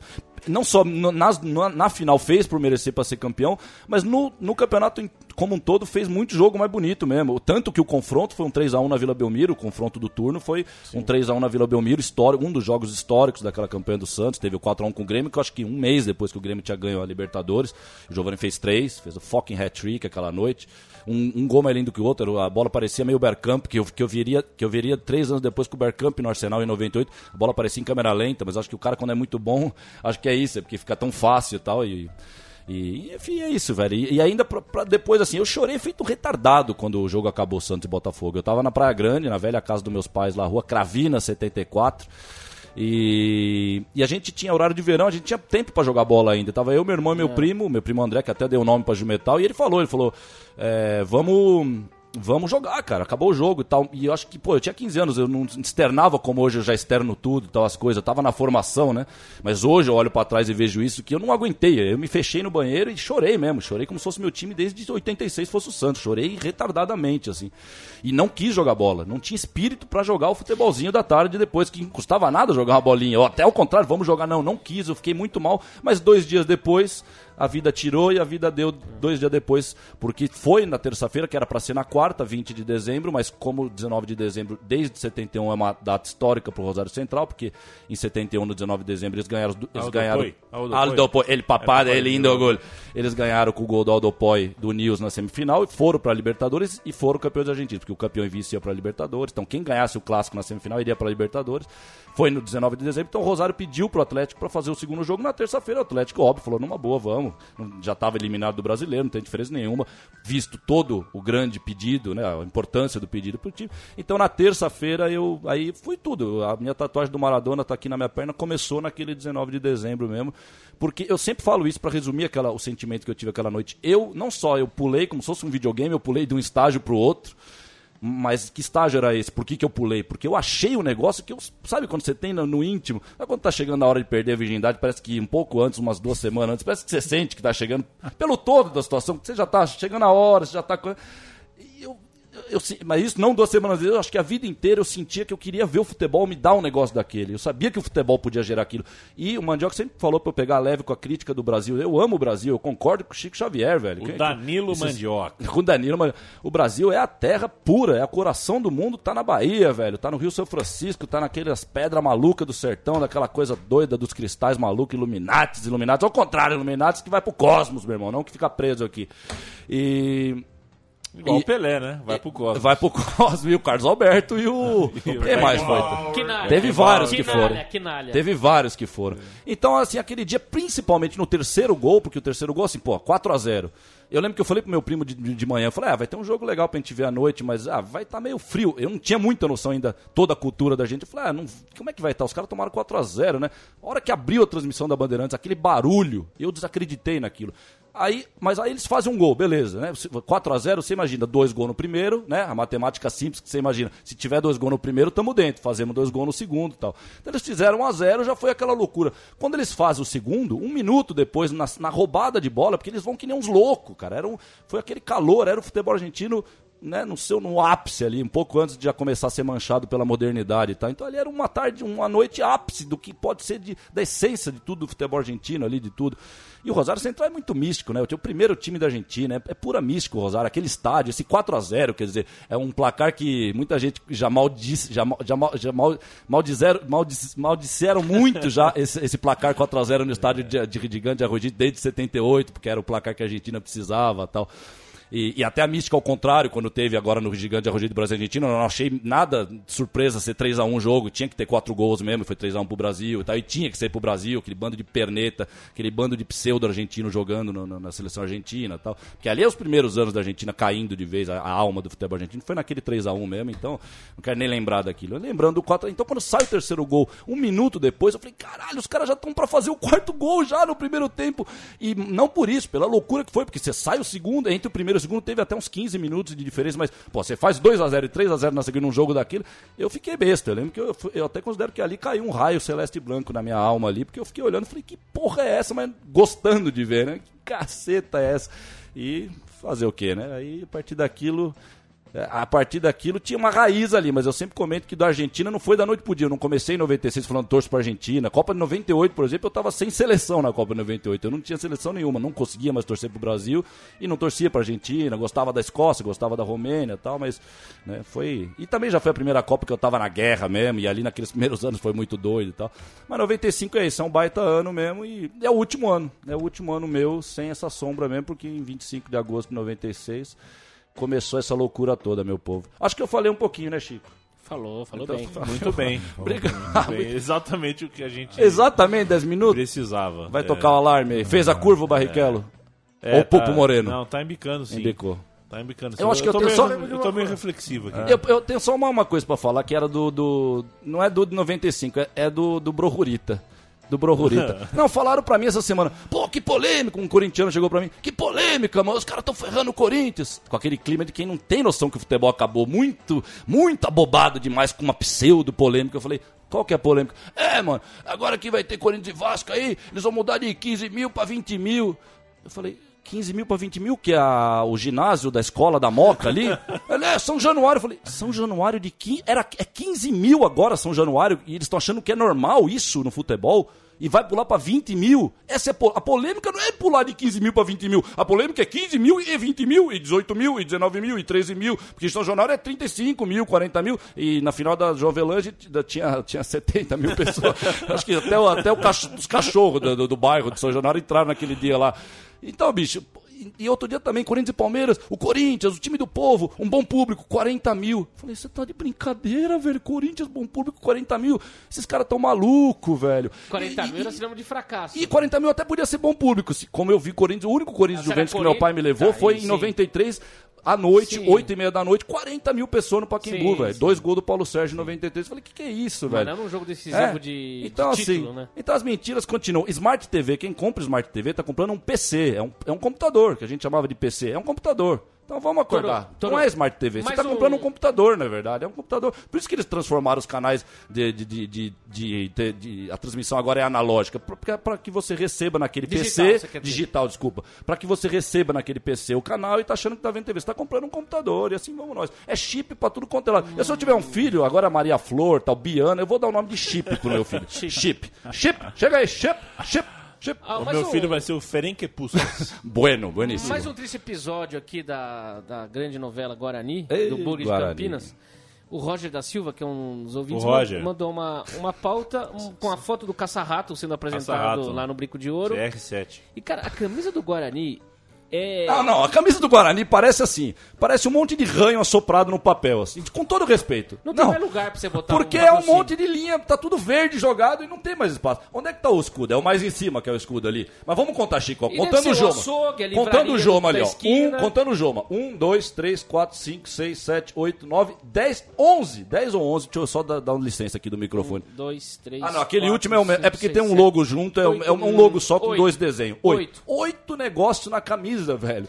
não só nas- na, na final fez por merecer para ser campeão, mas no, no campeonato em- como um todo fez muito jogo mais bonito mesmo. Tanto que o confronto foi um 3x1 na Vila Belmiro, o confronto do turno foi um 3x1 na Vila Belmiro, histórico, um dos jogos históricos daquela campanha do Santos. Teve o 4x1 com o Grêmio, que eu acho que um mês depois que o Grêmio tinha ganho a Libertadores. O Giovanni fez três, fez o fucking hat-trick aquela noite. Um, um gol mais lindo que o outro, a bola parecia meio Bergkamp, que eu, que eu, viria, que eu veria três anos depois com o Bergkamp no Arsenal em 98. A bola parecia em câmera lenta, mas acho que o cara quando é muito bom, *laughs* acho que é isso, é porque fica tão fácil e tal. E, e enfim, é isso, velho. E, e ainda pra, pra depois, assim, eu chorei feito retardado quando o jogo acabou Santos e Botafogo. Eu tava na Praia Grande, na velha casa dos meus pais lá, rua Cravina 74. E, e a gente tinha horário de verão, a gente tinha tempo pra jogar bola ainda. Tava eu, meu irmão e meu primo, meu primo André, que até deu o nome pra Jumetal, e ele falou, ele falou, é, vamos. Vamos jogar, cara. Acabou o jogo e tal. E eu acho que, pô, eu tinha 15 anos, eu não externava como hoje eu já externo tudo e tal, as coisas. Eu tava na formação, né? Mas hoje eu olho pra trás e vejo isso que eu não aguentei. Eu me fechei no banheiro e chorei mesmo. Chorei como se fosse meu time desde 86 fosse o Santos. Chorei retardadamente, assim. E não quis jogar bola. Não tinha espírito pra jogar o futebolzinho da tarde depois, que não custava nada jogar uma bolinha. Ou até ao contrário, vamos jogar. Não, não quis. Eu fiquei muito mal. Mas dois dias depois, a vida tirou e a vida deu dois dias depois, porque foi na terça-feira, que era para ser na quarta, 20 de dezembro, mas como 19 de dezembro, desde 71 é uma data histórica pro Rosário Central, porque em 71, no 19 de dezembro, eles ganharam. Eles Aldo ganharam Poi. Aldo Aldo Poi. Ele papada, É, ele indo ao gol. Eles ganharam com o gol do Aldo Poi do Nils na semifinal e foram para Libertadores e foram campeões argentinos, porque o campeão e vice ia para Libertadores. Então quem ganhasse o clássico na semifinal iria para Libertadores. Foi no 19 de dezembro, então o Rosário pediu pro Atlético para fazer o segundo jogo na terça-feira. O Atlético, óbvio, falou numa boa, vamos. Já estava eliminado do brasileiro, não tem diferença nenhuma, visto todo o grande pedido, né, a importância do pedido pro time. Então na terça-feira eu aí fui tudo. A minha tatuagem do Maradona tá aqui na minha perna, começou naquele 19 de dezembro mesmo, porque eu sempre falo isso para resumir aquela, o sentimento que eu tive aquela noite. Eu não só eu pulei como se fosse um videogame, eu pulei de um estágio pro outro. Mas que estágio era esse? Por que, que eu pulei? Porque eu achei um negócio que eu. Sabe quando você tem no, no íntimo? Sabe quando tá chegando a hora de perder a virgindade? Parece que um pouco antes, umas duas semanas antes, parece que você sente que tá chegando. Pelo todo da situação, que você já tá chegando a hora, você já tá. E eu, eu, mas isso não duas semanas eu acho que a vida inteira eu sentia que eu queria ver o futebol me dar um negócio daquele. Eu sabia que o futebol podia gerar aquilo. E o Mandioca sempre falou pra eu pegar leve com a crítica do Brasil. Eu amo o Brasil, eu concordo com o Chico Xavier, velho. O Danilo esses- Mandioca. com *laughs* o Danilo, mas o Brasil é a terra pura, é o coração do mundo, tá na Bahia, velho. Tá no Rio São Francisco, tá naquelas pedras malucas do sertão, daquela coisa doida dos cristais malucos, Illuminatis, Illuminatis. Ao contrário, Illuminatis que vai pro cosmos, meu irmão, não que fica preso aqui. E. Igual e- o Pelé, né? Vai pro Cosmos. Vai pro Cosmos e o Carlos Alberto e o. *laughs* Quem mais foi? Quinalha. Teve vários que Quinalha, foram. Quinalha. Teve vários que foram. Então, assim, aquele dia, principalmente no terceiro gol, porque o terceiro gol, assim, pô, 4 a 0 Eu lembro que eu falei pro meu primo de, de manhã, eu falei, ah, vai ter um jogo legal pra gente ver à noite, mas ah, vai estar meio frio. Eu não tinha muita noção ainda, toda a cultura da gente. Eu falei, ah, não, como é que vai estar? Os caras tomaram 4 a 0 né? A hora que abriu a transmissão da Bandeirantes, aquele barulho, eu desacreditei naquilo. Aí, mas aí eles fazem um gol, beleza, né? 4 a 0 você imagina, dois gols no primeiro, né? A matemática simples que você imagina. Se tiver dois gols no primeiro, tamo dentro, fazemos dois gols no segundo e tal. Então eles fizeram 1 a 0 já foi aquela loucura. Quando eles fazem o segundo, um minuto depois, na, na roubada de bola, porque eles vão que nem uns loucos, cara. Era um, foi aquele calor, era o futebol argentino né, no seu no ápice ali, um pouco antes de já começar a ser manchado pela modernidade e tal. Então ali era uma tarde, uma noite ápice do que pode ser de, da essência de tudo do futebol argentino ali, de tudo. E o Rosário Central é muito místico, né? O primeiro time da Argentina, é, é pura místico o Rosário, aquele estádio, esse 4 a 0 quer dizer, é um placar que muita gente já maldisse, já, já, já mal, maldizeram, maldiz, maldisseram muito já *laughs* esse, esse placar 4 a 0 no estádio de, de, de Gigante de Arroio desde 78, porque era o placar que a Argentina precisava tal. E, e até a mística ao contrário, quando teve agora no Gigante a Rugido Brasil Argentina, eu não achei nada surpresa ser 3x1 o jogo. Tinha que ter quatro gols mesmo, foi 3x1 pro Brasil e tal. E tinha que ser pro Brasil, aquele bando de perneta, aquele bando de pseudo-argentino jogando no- no- na seleção argentina tal. Porque ali é os primeiros anos da Argentina caindo de vez, a, a alma do futebol argentino. Foi naquele 3x1 mesmo, então não quero nem lembrar daquilo. Lembrando do 4 Então quando sai o terceiro gol, um minuto depois, eu falei, caralho, os caras já estão pra fazer o quarto gol já no primeiro tempo. E não por isso, pela loucura que foi, porque você sai o segundo, entre o primeiro e o segundo teve até uns 15 minutos de diferença, mas, pô, você faz 2x0 e 3x0 na segunda num jogo daquilo, eu fiquei besta. Eu lembro que eu, eu até considero que ali caiu um raio celeste e branco na minha alma ali, porque eu fiquei olhando e falei, que porra é essa? Mas gostando de ver, né? Que caceta é essa? E fazer o quê, né? Aí, a partir daquilo. A partir daquilo tinha uma raiz ali, mas eu sempre comento que da Argentina não foi da noite pro dia. Eu não comecei em 96 falando torço pra Argentina. Copa de 98, por exemplo, eu tava sem seleção na Copa de 98. Eu não tinha seleção nenhuma, não conseguia mais torcer pro Brasil e não torcia pra Argentina. Gostava da Escócia, gostava da Romênia e tal, mas né, foi. E também já foi a primeira Copa que eu tava na guerra mesmo, e ali naqueles *laughs* primeiros anos foi muito doido e tal. Mas 95 é isso, é um baita ano mesmo e é o último ano. É o último ano meu sem essa sombra mesmo, porque em 25 de agosto de 96 começou essa loucura toda, meu povo. Acho que eu falei um pouquinho, né, Chico? Falou, falou Então, bem. *laughs* Muito bem. Obrigado. Muito bem. Exatamente o que a gente Exatamente 10 minutos. precisava. Vai É. tocar o alarme aí. Fez a curva o Barrichello? É, Ou o Pupo tá- Moreno? Não, tá embicando sim. Embicou. Tá embicando sim. Eu acho que eu tô tenho meio, só- Eu tô meio reflexivo aqui. Eu, eu tenho só uma, uma coisa pra falar, que era do, do- Não é do de 95, é, é do, do Brohurita. Do Brohurita. *laughs* Não, falaram pra mim essa semana. Pô, que polêmica. Um corintiano chegou pra mim. Que polêmica, mano. Os caras tão ferrando o Corinthians. Com aquele clima de quem não tem noção que o futebol acabou. Muito, muito abobado demais com uma pseudo polêmica. Eu falei. Qual que é a polêmica? É, mano, agora que vai ter Corinthians e Vasco aí, eles vão mudar de 15 mil pra 20 mil. Eu falei, 15 mil pra 20 mil, que é a- o ginásio da escola da Moca ali. *laughs* Ele é São Januário. Eu falei, São Januário de 15. Era, é 15 mil agora, São Januário, e eles estão achando que é normal isso no futebol. E vai pular pra 20 mil. Essa é po- a polêmica não é pular de 15 mil pra 20 mil. A polêmica é 15 mil e 20 mil, e 18 mil, e 19 mil, e 13 mil. Porque São Januário é 35 mil, 40 mil. E na final da Jovelange tinha, tinha 70 mil pessoas. *laughs* Acho que até, o- até o cach- os cachorros do, do- do bairro de São Januário entraram naquele dia lá. Então, bicho, e- e outro dia também, Corinthians e Palmeiras, o Corinthians, o time do povo, um bom público, 40 mil. Falei, você tá de brincadeira, velho? Corinthians, bom público, 40 mil. Esses caras tão malucos, velho. 40 E- mil era sinônimo de fracasso. e 40 mil até podia ser bom público. Se- Como eu vi Corinthians, o único Corinthians Mas Juventus que meu pai me levou Corinthians? foi em sim. 93, à noite, Sim. 8 e meia da noite, 40 mil pessoas no Paquembu, Sim, velho. Dois gols do Paulo Sérgio em 93. Falei, que que é isso, velho? não num jogo decisivo É. de, então, de título, assim, né? Então as mentiras continuam. Smart TV, quem compra Smart TV tá comprando um PC, é um, é um computador, que a gente chamava de PC, é um computador. Então vamos acordar. Toro, Toro, não é Smart TV, você mas tá o- comprando um computador, na verdade. É um computador. Por isso que eles transformaram os canais de. de, de, de, de- a transmissão agora é analógica. Para que você receba naquele Digital, PC. você. Digital, desculpa. Para que você receba naquele PC o canal e tá achando que tá vendo TV. Você tá comprando um computador e assim vamos nós. É chip pra tudo quanto é lado. Eu, se eu tiver um filho, agora Maria Flor, tal, Biana, eu vou dar o nome de chip pro meu filho. *laughs* chip. Chip. Chega aí, chip. Chip. Ah, O meu um- filho vai ser o Ferenquepuscas. *laughs* Bueno, bueníssimo. Mais um triste episódio aqui da, da grande novela Guarani, Ei, do Bug de. Campinas. O Roger da Silva, que é um dos ouvintes, mandou uma, uma pauta um- com a foto do Caça-Rato sendo apresentado Caça-Rato. lá no Brinco de Ouro. CR7. E, cara, a camisa do Guarani é... Não, não, a camisa do Guarani parece assim. Parece um monte de ranho assoprado no papel, assim, com todo respeito. Não tem mais lugar pra você botar Porque um é um monte de linha, tá tudo verde jogado e não tem mais espaço. Onde é que tá o escudo? É o mais em cima que é o escudo ali. Mas vamos contar, Chico. ó, Contando o Joma. açougue, Contando o Joma ali, ó. Um, contando o Joma. Um, dois, três, quatro, cinco, seis, sete, oito, nove, dez, onze. Dez ou onze. Deixa eu só dar, dar uma licença aqui do microfone. Um, dois, três, Ah, não, aquele quatro, último é, cinco, é porque seis, tem um sete, logo junto, é, um- é um oito, logo só com oito. dois desenhos. Oito. Oito. Oito negócios na camisa, velho.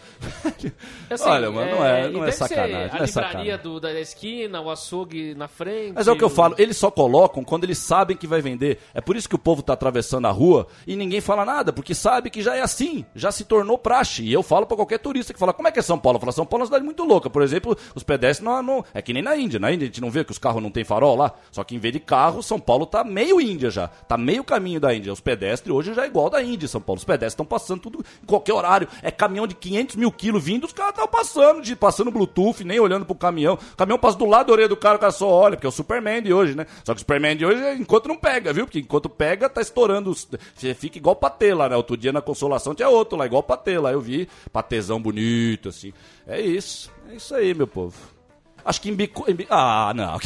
Assim, Olha, mano, não é, e não é sacanagem. Não é A livraria do, da esquina, o açougue na frente. Mas é o que eu falo, eles só colocam quando eles sabem que vai vender. É por isso que o povo tá atravessando a rua e ninguém fala nada, porque sabe que já é assim, já se tornou praxe. E eu falo pra qualquer turista que fala, como é que é São Paulo? Eu falo, São Paulo é uma cidade muito louca. Por exemplo, os pedestres não, não- é que nem na Índia. Na Índia a gente não vê que os carros não tem farol lá. Só que em vez de carro, São Paulo tá meio Índia já. Tá meio caminho da Índia. Os pedestres hoje já é igual da Índia, São Paulo. Os pedestres estão passando tudo em qualquer horário. É caminhão caminhão de 500 mil quilos vindo, os caras estavam passando, de, passando Bluetooth, nem olhando pro caminhão. O caminhão passa do lado da orelha do cara, o cara só olha, porque é o Superman de hoje, né? Só que o Superman de hoje, enquanto não pega, viu? Porque enquanto pega, tá estourando. Você fica igual patê lá, né? Outro dia na Consolação tinha outro lá, igual patê lá. Eu vi patezão bonito, assim. É isso. É isso aí, meu povo. Acho que em bico. em bi- Ah, não.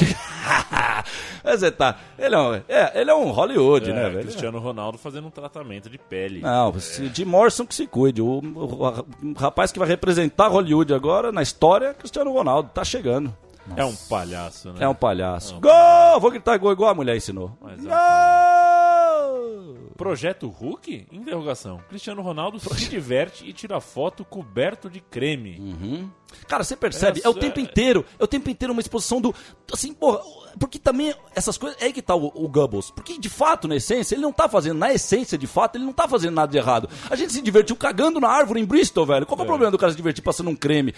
Você *laughs* tá. Ele é um, é, ele é um Hollywood, né, É, velho? Cristiano Ronaldo fazendo um tratamento de pele. Não, se- de Morrison que se cuide. O, o- o rapaz que vai representar Hollywood agora na história é Cristiano Ronaldo. Tá chegando. É um palhaço, né? É um palhaço. Gol! Vou gritar gol igual a mulher ensinou. Mas é um Gol! Projeto Hulk? Interrogação. Cristiano Ronaldo se diverte e tira foto coberto de creme. Uhum. Cara, você percebe? É, o Essa- tempo inteiro. É o tempo inteiro uma exposição do. Assim, porra. Porque também essas coisas. É aí que tá o, o Goebbels. Porque de fato, na essência, ele não tá fazendo. Na essência, de fato, ele não tá fazendo nada de errado. A gente se divertiu cagando na árvore em Bristol, velho. Qual que é o problema do cara se divertir passando um creme?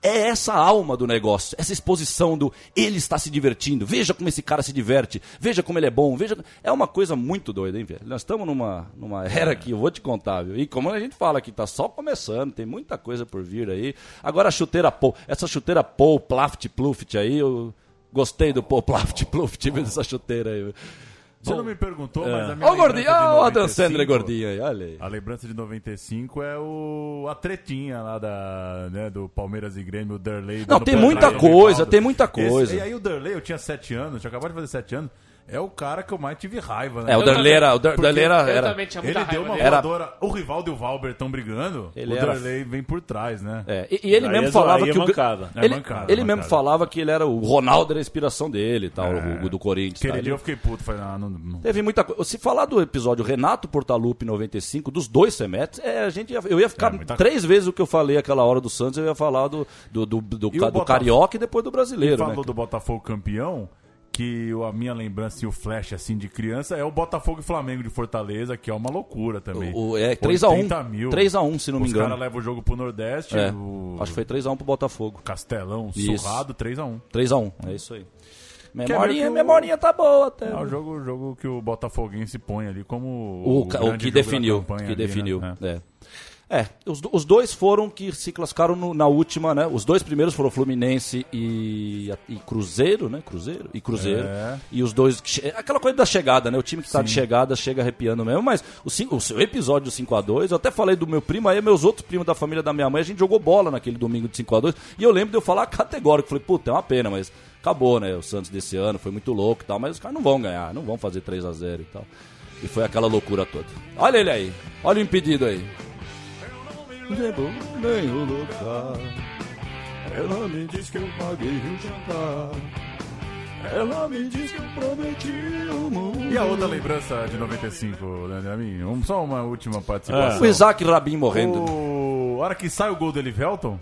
É essa alma do negócio, essa exposição do ele está se divertindo, veja como esse cara se diverte, veja como ele é bom, veja. É uma coisa muito doida, hein, velho? Nós estamos numa, numa era que eu vou te contar, viu? E como a gente fala aqui, tá só começando, tem muita coisa por vir aí. Agora a chuteira Paul, essa chuteira Paul, Plaft, Pluft aí, eu gostei do Paul, Plaft, Pluft, dessa chuteira aí. Você não me perguntou, mas a minha Ó o gordinho, lembrança de ó o Adam 95 Sandler gordinho aí, olha aí. A lembrança de 95 é o a tretinha lá da, né, do Palmeiras e Grêmio, o Derlei. Não, tem muita trás do coisa, Rivaldo. tem muita coisa. e aí o Derlei, eu tinha 7 anos, tinha acabado de fazer 7 anos, é o cara que eu mais tive raiva, né? É, o Derlei era, o Derlei era, Eu era- também tinha muita Ele deu raiva uma dele. Era- voadora. O Rivaldo e o Valber estão brigando, Ele o era- Derlei vem por trás, né? É, e, e ele Aí mesmo é falava é que o mancada. É ele, mancada, ele mancada. mesmo falava que ele era o Ronaldo era a inspiração dele, e tal, É. o, do Corinthians. Aquele tá? dia Ele- eu fiquei puto, falei, ah, não, não. Teve muita coisa. Se falar do episódio Renato Portaluppi 95, dos dois semestres, é, a gente ia- eu ia ficar É, muita três vezes o que eu falei aquela hora do Santos, eu ia falar do, do, do, do, o do Botafogo? Carioca e depois do brasileiro, falou né? do Botafogo campeão, que o- a minha lembrança e o flash assim de criança é o Botafogo e Flamengo de Fortaleza, que é uma loucura também. O- o- é 3x1. 80 mil. 3x1, se não me Os engano. caras levam o jogo pro Nordeste, É, o Acho que foi 3x1 pro Botafogo. Castelão Isso. surrado, 3x1. 3x1, é isso aí. Memorinha, que o- memorinha tá boa até. É o jogo, o jogo que o Botafoguense põe ali como o, o grande que definiu, campanha que ali, né? definiu. É. É. É, os, os dois foram que se classificaram no- na última, né? Os dois primeiros foram Fluminense e, e Cruzeiro, né? Cruzeiro e Cruzeiro. É. E os dois. che- Aquela coisa da chegada, né? O time que tá de chegada chega arrepiando mesmo. Mas o, o seu episódio do 5x2, eu até falei do meu primo, aí meus outros primos da família da minha mãe, a gente jogou bola naquele domingo de 5x2. E eu lembro de eu falar categórico. Falei, puta, é uma pena, mas acabou, né? O Santos desse ano foi muito louco e tal. Mas os caras não vão ganhar, não vão fazer 3x0 e tal. E foi aquela loucura toda. Olha ele aí. Olha o impedido aí. Nem o lugar. Ela me diz que eu paguei o jantar. Ela me diz que eu prometi o mundo. E a outra lembrança de 95, né, Dramin? Um, só uma última participação. O Isaac Rabin morrendo. O... A hora que sai o gol do Elivelton,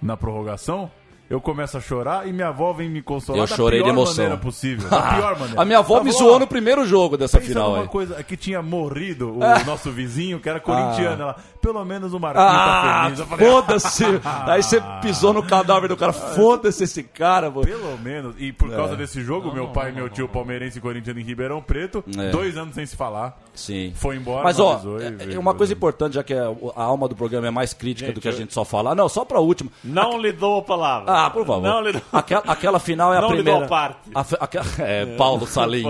na prorrogação, eu começo a chorar e minha avó vem me consolar Eu da chorei de pior emoção. maneira possível. Da pior *laughs* maneira. A minha avó Ela me falou, zoou no primeiro jogo dessa final numa aí. coisa que tinha morrido o nosso vizinho, que era corintiano. Ela, pelo menos o Marquinhos tá Ah, feliz. Eu falei, foda-se! Aí você pisou no cadáver do cara. Foda-se esse cara, mano. Pelo menos. E por causa desse jogo, meu pai e meu tio palmeirense e corintiano em Ribeirão Preto, É. dois anos sem se falar. Sim. Foi embora, Mas, não ó, avisou e é- é uma coisa importante, já que a, alma do programa é mais crítica Gente, do que a eu- gente só falar. Não, só pra última. Não lhe dou a palavra. Ah, por favor. Não dou. Aquela, aquela final é a Não lhe primeira. dou parte. A aquela- é, Paulo Salim.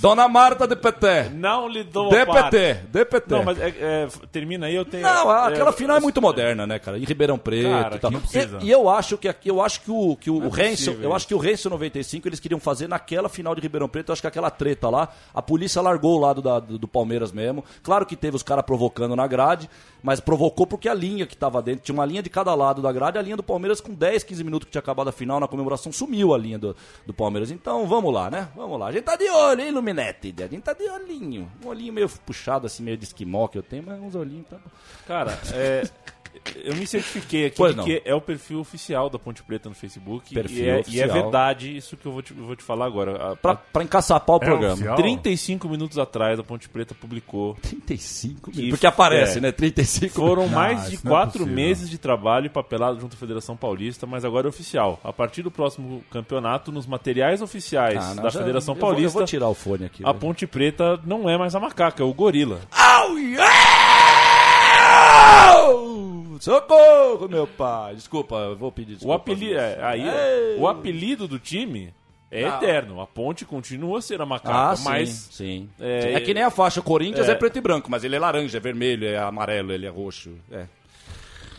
Dona Marta de PT. Não lhe dou a parte. DPT. DPT. Não, mas é- é, termina aí, eu tenho... Não, aquela é, final é muito moderna, né, cara? Em Ribeirão Preto Cara, e tal. não. E, e eu acho que eu acho que o que o, o Renzo, possível eu acho que o Renzo 95 eles queriam fazer naquela final de Ribeirão Preto, eu acho que aquela treta lá, a polícia largou o lado da- do, do Palmeiras mesmo. Claro que teve os caras provocando na grade, mas provocou porque a linha que tava dentro, tinha uma linha de cada lado da grade, a linha do Palmeiras com 10, 15 minutos que tinha acabado a final na comemoração sumiu a linha do, do Palmeiras. Então, vamos lá, né? Vamos lá. A gente tá de olho, hein, Luminete? A gente tá de olhinho. Um olhinho meio puxado assim, meio de esquimó que eu tenho, mas uns olhinhos tá Cara, *laughs* é, eu me certifiquei aqui Pois de não. que é o perfil oficial da Ponte Preta no Facebook. Perfil e, é, e é oficial. verdade isso que eu vou te, eu vou te falar agora. A- Pra, a- pra encaçapar o É programa. oficial? 35 minutos atrás, a Ponte Preta publicou *laughs* 35 Que Porque aparece, é. né? 35 Foram Não, mais de isso não é quatro possível. meses de trabalho papelado junto à Federação Paulista, mas agora é oficial. A partir do próximo campeonato, nos materiais oficiais Ah, não, da já- Federação eu vou- Paulista, Eu vou tirar o fone aqui. a né? Ponte Preta não é mais a macaca, é o gorila. Au, yeah! Socorro, meu pai. Desculpa, eu vou pedir O desculpa. apelido, é, aí, Ei. o apelido do time é Ah. eterno. A ponte continua a ser a Ah, macaca, sim, mas sim. É, É, que nem a faixa. O Corinthians é. É. preto e branco, mas ele é laranja, é vermelho, é amarelo, ele é roxo. É,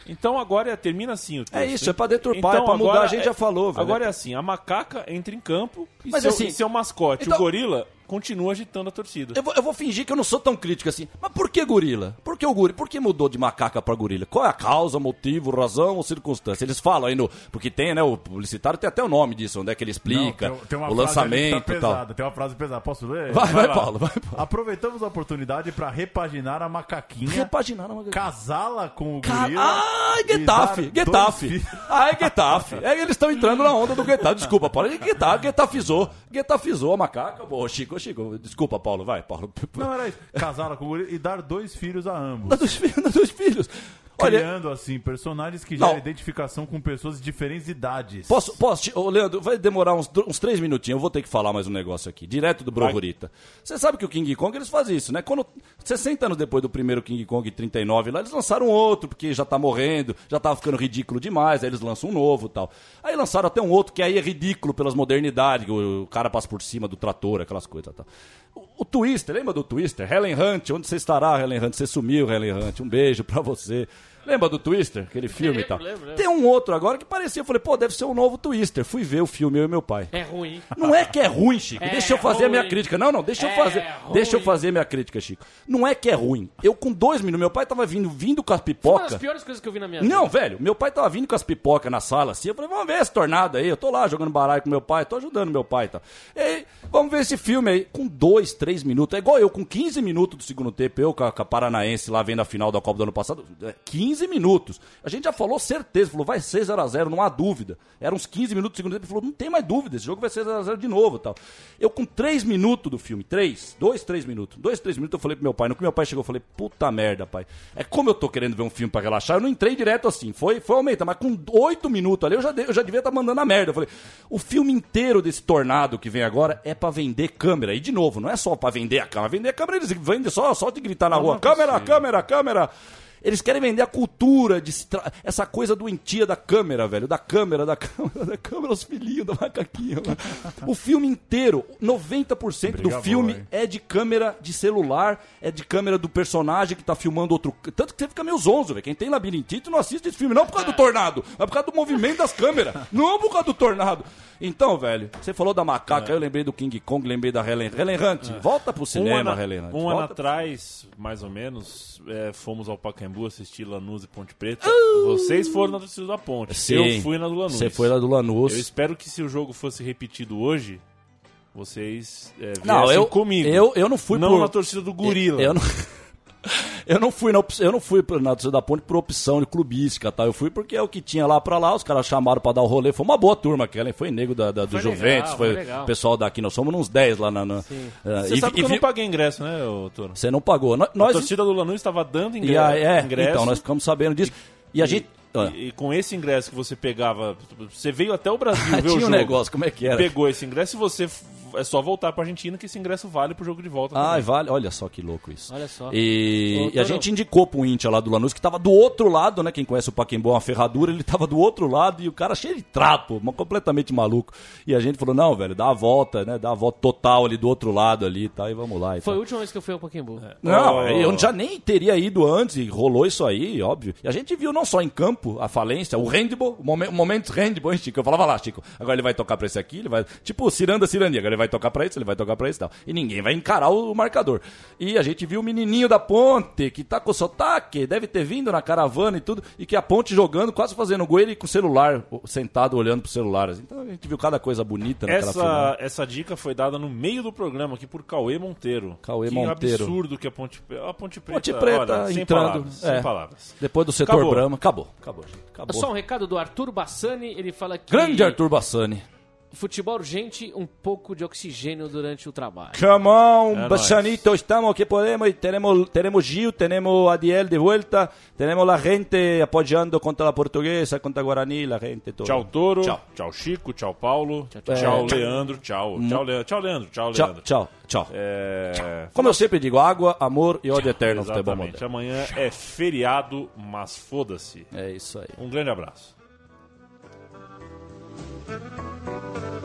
Então agora termina assim o texto. É isso, hein? é pra deturpar, é pra mudar, a gente já falou, velho. Agora é assim, a macaca entra em campo e, Mas seu, assim, e seu mascote, então- o gorila, continua agitando a torcida. Eu vou, eu vou fingir que eu não sou tão crítico assim. Mas por que gorila? Por que o gorila? Por que mudou de macaca pra gorila? Qual é a causa, motivo, razão ou circunstância? Eles falam aí no. Porque tem, né? O publicitário tem até o nome disso, onde é que ele explica Não, tem- tem uma o que lançamento tá e tal. pesada, Tem uma frase pesada. Posso ler? Vai, vai, lá. Paulo, vai, Paulo. Aproveitamos a oportunidade para repaginar a macaquinha. Repaginar a macaquinha. Casá-la com o Ca- gorila. Ai, e Getafe, Getafe. filhos. Ai, Getafe. É, eles estão entrando na onda do Getafe. Desculpa, Paulo. Getafe, Getafizou. Getafizou a macaca. Ô, Chico, Chico. Desculpa, Paulo. Vai, Paulo. Não, era isso. Casá-la com o gorila e dar dois filhos a ambos. Dá dois filhos, dá dois filhos. Olha, Criando, assim, personagens que geram identificação com pessoas de diferentes idades. Posso, posso, te- Leandro, vai demorar uns, uns três minutinhos, eu vou ter que falar mais um negócio aqui, direto do Brogurita. Você sabe que o King Kong, eles fazem isso, né? Quando, 60 anos depois do primeiro King Kong 39 lá, eles lançaram outro, porque já tá morrendo, já tava ficando ridículo demais, aí eles lançam um novo e tal. Aí lançaram até um outro que aí é ridículo pelas modernidades, o, o cara passa por cima do trator, aquelas coisas e tal. O, o Twister, lembra do Twister? Helen Hunt, onde você estará, Helen Hunt? Você sumiu, Helen Hunt, um beijo pra você. Lembra do Twister? Aquele *laughs* filme e tal. lembro, lembro. Tem um outro agora que parecia, eu falei, pô, deve ser um novo Twister. Fui ver o filme, eu e meu pai. É ruim. Não é que é ruim, Chico. É deixa eu fazer a minha ruim. crítica. Não, não, deixa eu É fazer. ruim. Deixa eu fazer a minha crítica, Chico. Não é que é ruim. Eu com dois minutos, meu pai tava vindo, vindo com as Uma das pipocas. piores coisas que eu vi na minha Não, vida. velho, meu pai tava vindo com as pipocas na sala assim. Eu falei, vamos ver esse tornado aí. Eu tô lá jogando baralho com meu pai, tô ajudando meu pai e tal. E aí, vamos ver esse filme aí. Com dois, três minutos. É igual eu, com 15 minutos do segundo tempo, eu com a, com a Paranaense lá vendo a final da Copa do ano passado. é, 15 minutos. A gente já falou certeza, falou, vai ser 0x0, não há dúvida. Eram uns 15 minutos do segundo tempo, ele falou, não tem mais dúvida, esse jogo vai ser 0x0 de novo e tal. Eu com 3 minutos do filme, 3, 2, 3 minutos, 2, 3 minutos, eu falei pro meu pai, no que meu pai chegou, eu falei, puta merda, pai. É como eu tô querendo ver um filme pra relaxar, eu não entrei direto assim, foi, foi aumenta, mas com 8 minutos ali eu já, dei- eu já devia estar mandando a merda. Eu falei, o filme inteiro desse tornado que vem agora é pra vender câmera. E de novo, não é só pra vender a câmera, vender a câmera eles vendem só, só de gritar na rua, câmera, câmera, câmera. Eles querem vender a cultura, de essa coisa doentia da câmera, velho. Da câmera, da *laughs* câmera, da câmera, os filhinhos da macaquinha. mano. O filme inteiro, 90% do Briga filme boa, é de câmera de celular, é de câmera do personagem que tá filmando outro. Tanto que você fica meio zonzo, velho. Quem tem labirintite não assiste esse filme, não por causa do tornado, mas por causa do movimento das câmeras. *laughs* Não por causa do tornado. Então, velho, você falou da macaca, eu lembrei do King Kong, lembrei da Helen, Helen Hunt. Volta pro Um, cinema, ano, Helen Hunt. um ano atrás, mais ou menos, é, fomos ao Pacaembu assistir Lanús e Ponte Preta. Uh! Vocês foram na torcida da Ponte. Sim. Eu fui na do Lanús. Você foi lá do Lanús. Eu espero que se o jogo fosse repetido hoje, vocês é, Não, eu, comigo. eu, eu não fui não por... na torcida do Gorila. Eu, eu não... *laughs* Eu não fui na, op- eu não fui na torcida da Ponte por opção de clubística, tá? Eu fui porque é o que tinha lá pra lá, os caras chamaram pra dar o rolê. Foi uma boa turma aquela, hein? Foi nego da, da- do Foi legal, Juventus, foi foi legal. o pessoal daqui. Nós somos uns 10 lá na. na ah, Você e- sabe e que eu vi- não paguei ingresso, né, Toro? Você não pagou. Nós, A torcida do Lanús estava dando ingre- e a- é, ingresso. então, nós ficamos sabendo disso. E a gente. Ah, E, e com esse ingresso que você pegava, você veio até o Brasil *laughs* ver o tinha um jogo. negócio, como é que era? Pegou esse ingresso e você é só voltar pra Argentina que esse ingresso vale pro jogo de volta. Ai, também. vale. Olha só que louco isso. Olha só. E, e a gente indicou pro Intia lá do Lanús, que tava do outro lado, né? Quem conhece o Paquembu, é uma ferradura, ele tava do outro lado e o cara cheio de trapo, completamente maluco. E a gente falou, não, velho, dá a volta, né? Dá a volta total ali do outro lado ali, tá? E vamos lá. E Foi a tal. última vez que eu fui ao Pacaembu. Não, Oh. eu já nem teria ido antes e rolou isso aí, óbvio. E a gente viu não só em campo a falência, o handball, o momen- momentos handball, hein, Chico? Eu falava lá, Chico, agora ele vai tocar pra esse aqui, ele vai. Tipo, Ciranda, Cirandi, agora ele vai tocar pra esse, ele vai tocar pra esse e tal. E ninguém vai encarar o marcador. E a gente viu o menininho da ponte, que tá com sotaque, deve ter vindo na caravana e tudo, e que a ponte jogando, quase fazendo gol, ele com o celular, sentado olhando pro celular. assim. Então a gente viu cada coisa bonita naquela. Essa, essa dica foi dada no meio do programa aqui por Cauê Monteiro. Cauê que Monteiro. absurdo que a Ponte, a Ponte Preta. Ponte Preta olha, sem entrando, Palavras, é. Sem palavras. Depois do setor Acabou. Brahma, acabou. Acabou, gente. Acabou. Só um recado do Arthur Bassani, ele fala que... Grande Arthur Bassani. Futebol urgente, um pouco de oxigênio durante o trabalho. Come on, É Bachanito, estamos que podemos y tenemos, tenemos Gil, tenemos Adiel de vuelta, tenemos la gente apoyando contra la portuguesa, contra Guarani, la gente todo. Tchau, Toro. Tchau. Tchau, Chico. Tchau, Paulo. Tchau, tchau. Leandro. Tchau. Tchau, Leandro. Tchau, Leandro. Tchau, Tchau, Leandro. tchau, tchau. É... Como eu sempre digo, água, amor e ódio eterno no futebol moderno. Amanhã é feriado, mas foda-se. É isso aí. Um grande abraço. Thank you.